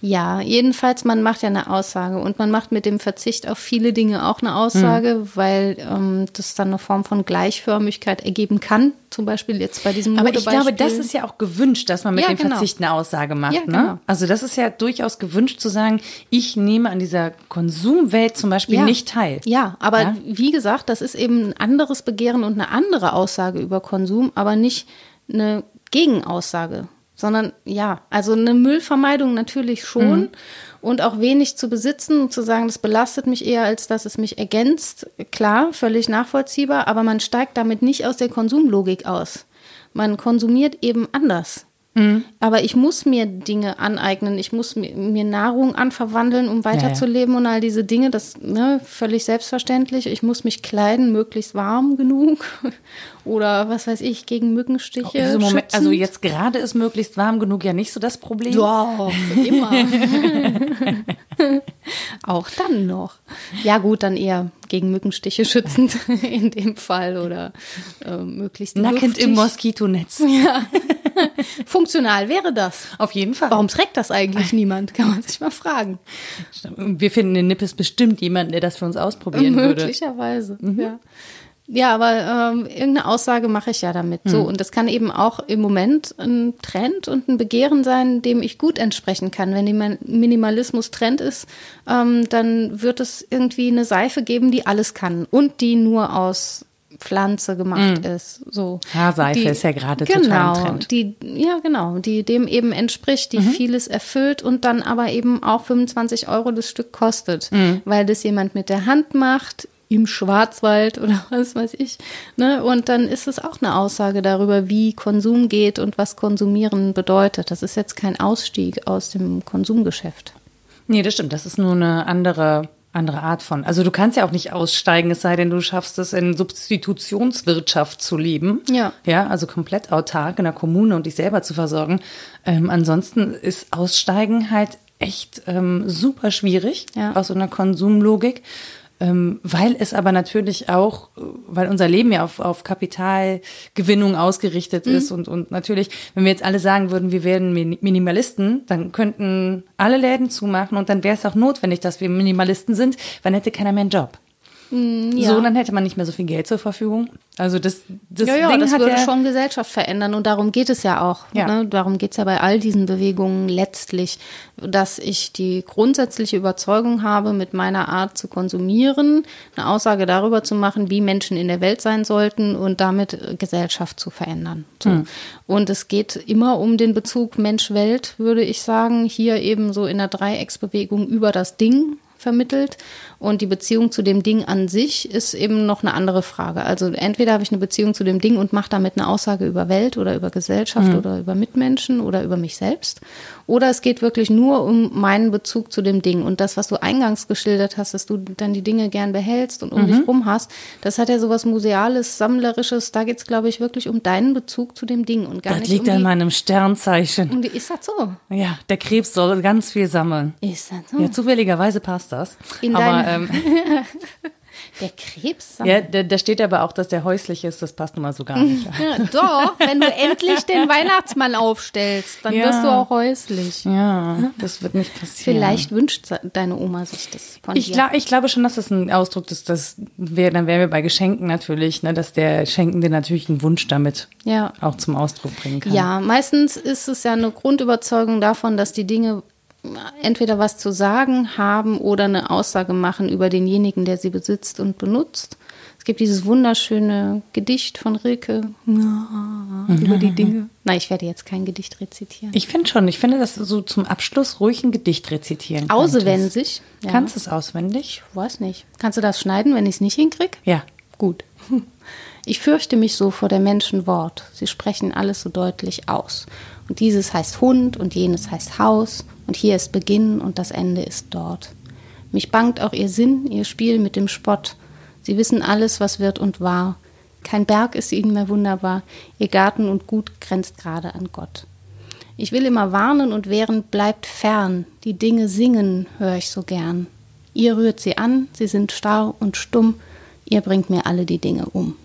Ja, jedenfalls, man macht ja eine Aussage und man macht mit dem Verzicht auf viele Dinge auch eine Aussage, mhm. weil ähm, das dann eine Form von Gleichförmigkeit ergeben kann. Zum Beispiel jetzt bei diesem Aber ich glaube, das ist ja auch gewünscht, dass man mit ja, dem genau. Verzicht eine Aussage macht. Ja, ne? genau. ne? Also das ist ja durchaus gewünscht zu sagen, ich nehme an dieser Konsumwelt zum Beispiel ja. nicht teil. Ja, aber wie gesagt, das ist eben ein anderes Begehren und eine andere Aussage über Konsum, aber nicht eine Gegenaussage sondern ja, also eine Müllvermeidung natürlich schon mhm. und auch wenig zu besitzen und zu sagen, das belastet mich eher, als dass es mich ergänzt. Klar, völlig nachvollziehbar, aber man steigt damit nicht aus der Konsumlogik aus. Man konsumiert eben anders. Mhm. Aber ich muss mir Dinge aneignen, ich muss mir, mir Nahrung anverwandeln, um weiterzuleben ja, ja. und all diese Dinge, das ne, völlig selbstverständlich. Ich muss mich kleiden, möglichst warm genug oder was weiß ich, gegen Mückenstiche. Also, Moment, also jetzt gerade ist möglichst warm genug ja nicht so das Problem. Doch, immer. Auch dann noch. Ja gut, dann eher gegen Mückenstiche schützend in dem Fall oder äh, möglichst Nackend luftig. im Moskitonetz. Ja. Funktional wäre das. Auf jeden Fall. Warum trägt das eigentlich niemand? Kann man sich mal fragen. Wir finden in Nippes bestimmt jemanden, der das für uns ausprobieren Möglicherweise, würde. Möglicherweise, mhm. ja. Ja, aber ähm, irgendeine Aussage mache ich ja damit. So, hm. und das kann eben auch im Moment ein Trend und ein Begehren sein, dem ich gut entsprechen kann. Wenn die Minimalismus Trend ist, ähm, dann wird es irgendwie eine Seife geben, die alles kann und die nur aus Pflanze gemacht mm. ist. So. Haarseife die, ist ja gerade genau, total im Trend. Die, ja, genau, die dem eben entspricht, die mhm. vieles erfüllt und dann aber eben auch 25 Euro das Stück kostet, mhm. weil das jemand mit der Hand macht, im Schwarzwald oder was weiß ich. Ne? Und dann ist es auch eine Aussage darüber, wie Konsum geht und was Konsumieren bedeutet. Das ist jetzt kein Ausstieg aus dem Konsumgeschäft. Nee, das stimmt. Das ist nur eine andere, andere Art von. Also du kannst ja auch nicht aussteigen, es sei denn, du schaffst es in Substitutionswirtschaft zu leben. Ja. Ja, also komplett autark in der Kommune und dich selber zu versorgen. Ähm, ansonsten ist Aussteigen halt echt ähm, super schwierig ja. aus so einer Konsumlogik. Ähm, weil es aber natürlich auch, weil unser Leben ja auf, auf Kapitalgewinnung ausgerichtet mhm. ist und, und natürlich, wenn wir jetzt alle sagen würden, wir werden Minimalisten, dann könnten alle Läden zumachen und dann wäre es auch notwendig, dass wir Minimalisten sind, dann hätte keiner mehr einen Job. Mm, ja. So, dann hätte man nicht mehr so viel Geld zur Verfügung. Also das, das ja, ja, Ding das hat würde ja schon Gesellschaft verändern und darum geht es ja auch. Ja. Ne? Darum geht es ja bei all diesen Bewegungen letztlich, dass ich die grundsätzliche Überzeugung habe, mit meiner Art zu konsumieren, eine Aussage darüber zu machen, wie Menschen in der Welt sein sollten und damit Gesellschaft zu verändern. So. Hm. Und es geht immer um den Bezug Mensch-Welt, würde ich sagen, hier eben so in der Dreiecksbewegung über das Ding vermittelt. Und die Beziehung zu dem Ding an sich ist eben noch eine andere Frage. Also entweder habe ich eine Beziehung zu dem Ding und mache damit eine Aussage über Welt oder über Gesellschaft mhm. oder über Mitmenschen oder über mich selbst. Oder es geht wirklich nur um meinen Bezug zu dem Ding. Und das, was du eingangs geschildert hast, dass du dann die Dinge gern behältst und um mhm. dich rum hast, das hat ja sowas Museales, Sammlerisches. Da geht es, glaube ich, wirklich um deinen Bezug zu dem Ding und gar das nicht liegt um an meinem Sternzeichen. Um die, ist das so? Ja, der Krebs soll ganz viel sammeln. Ist das so? Ja, zufälligerweise passt das. In Aber ähm, Der Krebs. ja, da, da steht aber auch, dass der häuslich ist. Das passt nun mal so gar nicht. Doch, wenn du endlich den Weihnachtsmann aufstellst, dann Ja. wirst du auch häuslich. Ja, das wird nicht passieren. Vielleicht wünscht deine Oma sich das von Ich, dir. glaub, ich glaube schon, dass das ein Ausdruck ist, dass wir, dann wären wir bei Geschenken natürlich, ne, dass der Schenkende natürlich einen Wunsch damit Ja. auch zum Ausdruck bringen kann. Ja, meistens ist es ja eine Grundüberzeugung davon, dass die Dinge entweder was zu sagen haben oder eine Aussage machen über denjenigen, der sie besitzt und benutzt. Es gibt dieses wunderschöne Gedicht von Rilke über die Dinge. Nein, ich werde jetzt kein Gedicht rezitieren. Ich finde schon, ich finde, dass du so zum Abschluss ruhig ein Gedicht rezitieren Auswendig. könntest. Ja. Kannst du es auswendig? Ich weiß nicht. Kannst du das schneiden, wenn ich es nicht hinkriege? Ja. Gut. Ich fürchte mich so vor der Menschen Wort. Sie sprechen alles so deutlich aus. Und dieses heißt Hund und jenes heißt Haus. Und hier ist Beginn und das Ende ist dort. Mich bangt auch ihr Sinn, ihr Spiel mit dem Spott. Sie wissen alles, was wird und war. Kein Berg ist ihnen mehr wunderbar. Ihr Garten und Gut grenzt gerade an Gott. Ich will immer warnen und wehren, bleibt fern. Die Dinge singen, höre ich so gern. Ihr rührt sie an, sie sind starr und stumm. Ihr bringt mir alle die Dinge um.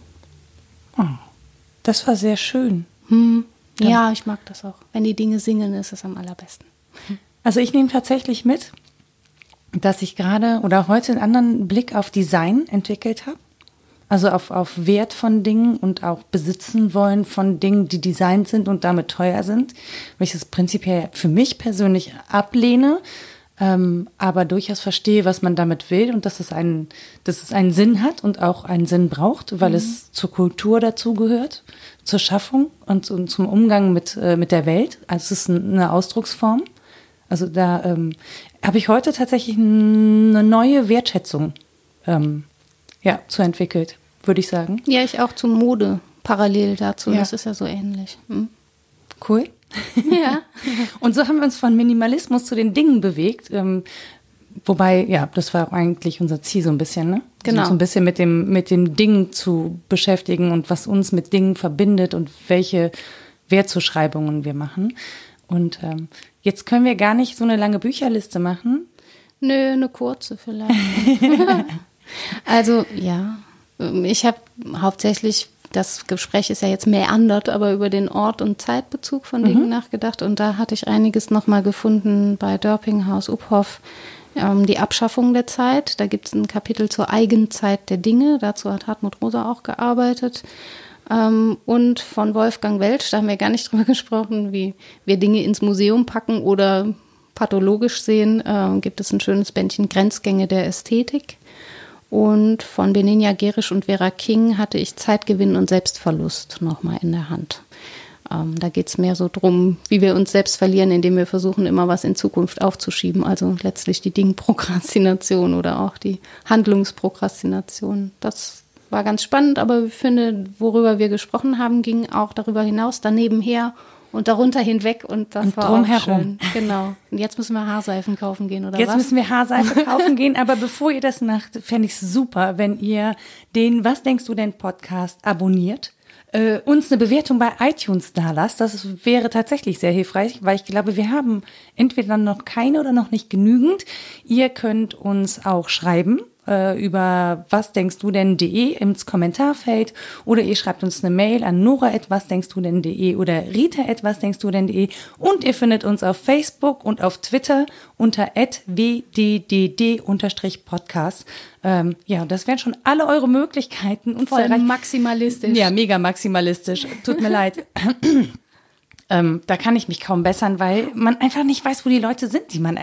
Das war sehr schön. Hm. Ja, ich mag das auch. Wenn die Dinge singen, ist es am allerbesten. Also ich nehme tatsächlich mit, dass ich gerade oder heute einen anderen Blick auf Design entwickelt habe. Also auf, auf Wert von Dingen und auch besitzen wollen von Dingen, die designt sind und damit teuer sind. Weil ich das prinzipiell für mich persönlich ablehne, ähm, aber durchaus verstehe, was man damit will und dass es einen, dass es einen Sinn hat und auch einen Sinn braucht, weil es zur Kultur dazugehört, zur Schaffung und, und zum Umgang mit, äh, mit der Welt. Also es ist ein- eine Ausdrucksform. Also da ähm, habe ich heute tatsächlich eine neue Wertschätzung ähm, ja, zu entwickelt, würde ich sagen. Ja, ich auch zu Mode parallel dazu. Ja. Das ist ja so ähnlich. Hm? Cool. Ja. Und so haben wir uns von Minimalismus zu den Dingen bewegt. Ähm, wobei, ja, das war auch eigentlich unser Ziel so ein bisschen, ne? Genau. So, so ein bisschen mit dem, mit dem Ding zu beschäftigen und was uns mit Dingen verbindet und welche Wertzuschreibungen wir machen. Und ähm, jetzt können wir gar nicht so eine lange Bücherliste machen. Nö, eine kurze vielleicht. also ja, ich habe hauptsächlich, das Gespräch ist ja jetzt meandert, aber über den Ort- und Zeitbezug von Dingen nachgedacht. Und da hatte ich einiges nochmal gefunden bei Dörpinghaus, Uphoff, ähm, die Abschaffung der Zeit. Da gibt es ein Kapitel zur Eigenzeit der Dinge. Dazu hat Hartmut Rosa auch gearbeitet. Ähm, und von Wolfgang Welsch, da haben wir gar nicht drüber gesprochen, wie wir Dinge ins Museum packen oder pathologisch sehen, ähm, gibt es ein schönes Bändchen Grenzgänge der Ästhetik. Und von Benenia Gerisch und Vera King hatte ich Zeitgewinn und Selbstverlust nochmal in der Hand. Ähm, da geht es mehr so drum, wie wir uns selbst verlieren, indem wir versuchen, immer was in Zukunft aufzuschieben. Also letztlich die Dingprokrastination oder auch die Handlungsprokrastination. Das war ganz spannend, aber ich finde, worüber wir gesprochen haben, ging auch darüber hinaus, daneben her und darunter hinweg und das und war drumherum. auch schön. Genau. Und jetzt müssen wir Haarseifen kaufen gehen oder jetzt was? Jetzt müssen wir Haarseife kaufen gehen, aber bevor ihr das macht, fände ich es super, wenn ihr den Was denkst du denn Podcast abonniert. Äh, uns eine Bewertung bei iTunes da lasst. Das wäre tatsächlich sehr hilfreich, weil ich glaube, wir haben entweder noch keine oder noch nicht genügend. Ihr könnt uns auch schreiben äh, über was denkst du denn.de ins Kommentarfeld oder ihr schreibt uns eine Mail an nora was denkst du denn.de oder rita was denkst du denn.de und ihr findet uns auf Facebook und auf Twitter unter wddd-podcast. Ähm, ja, das wären schon alle eure Möglichkeiten. Uns Voll maximalistisch. Ja, mega maximalistisch. Tut mir leid. Ähm, da kann ich mich kaum bessern, weil man einfach nicht weiß, wo die Leute sind, die man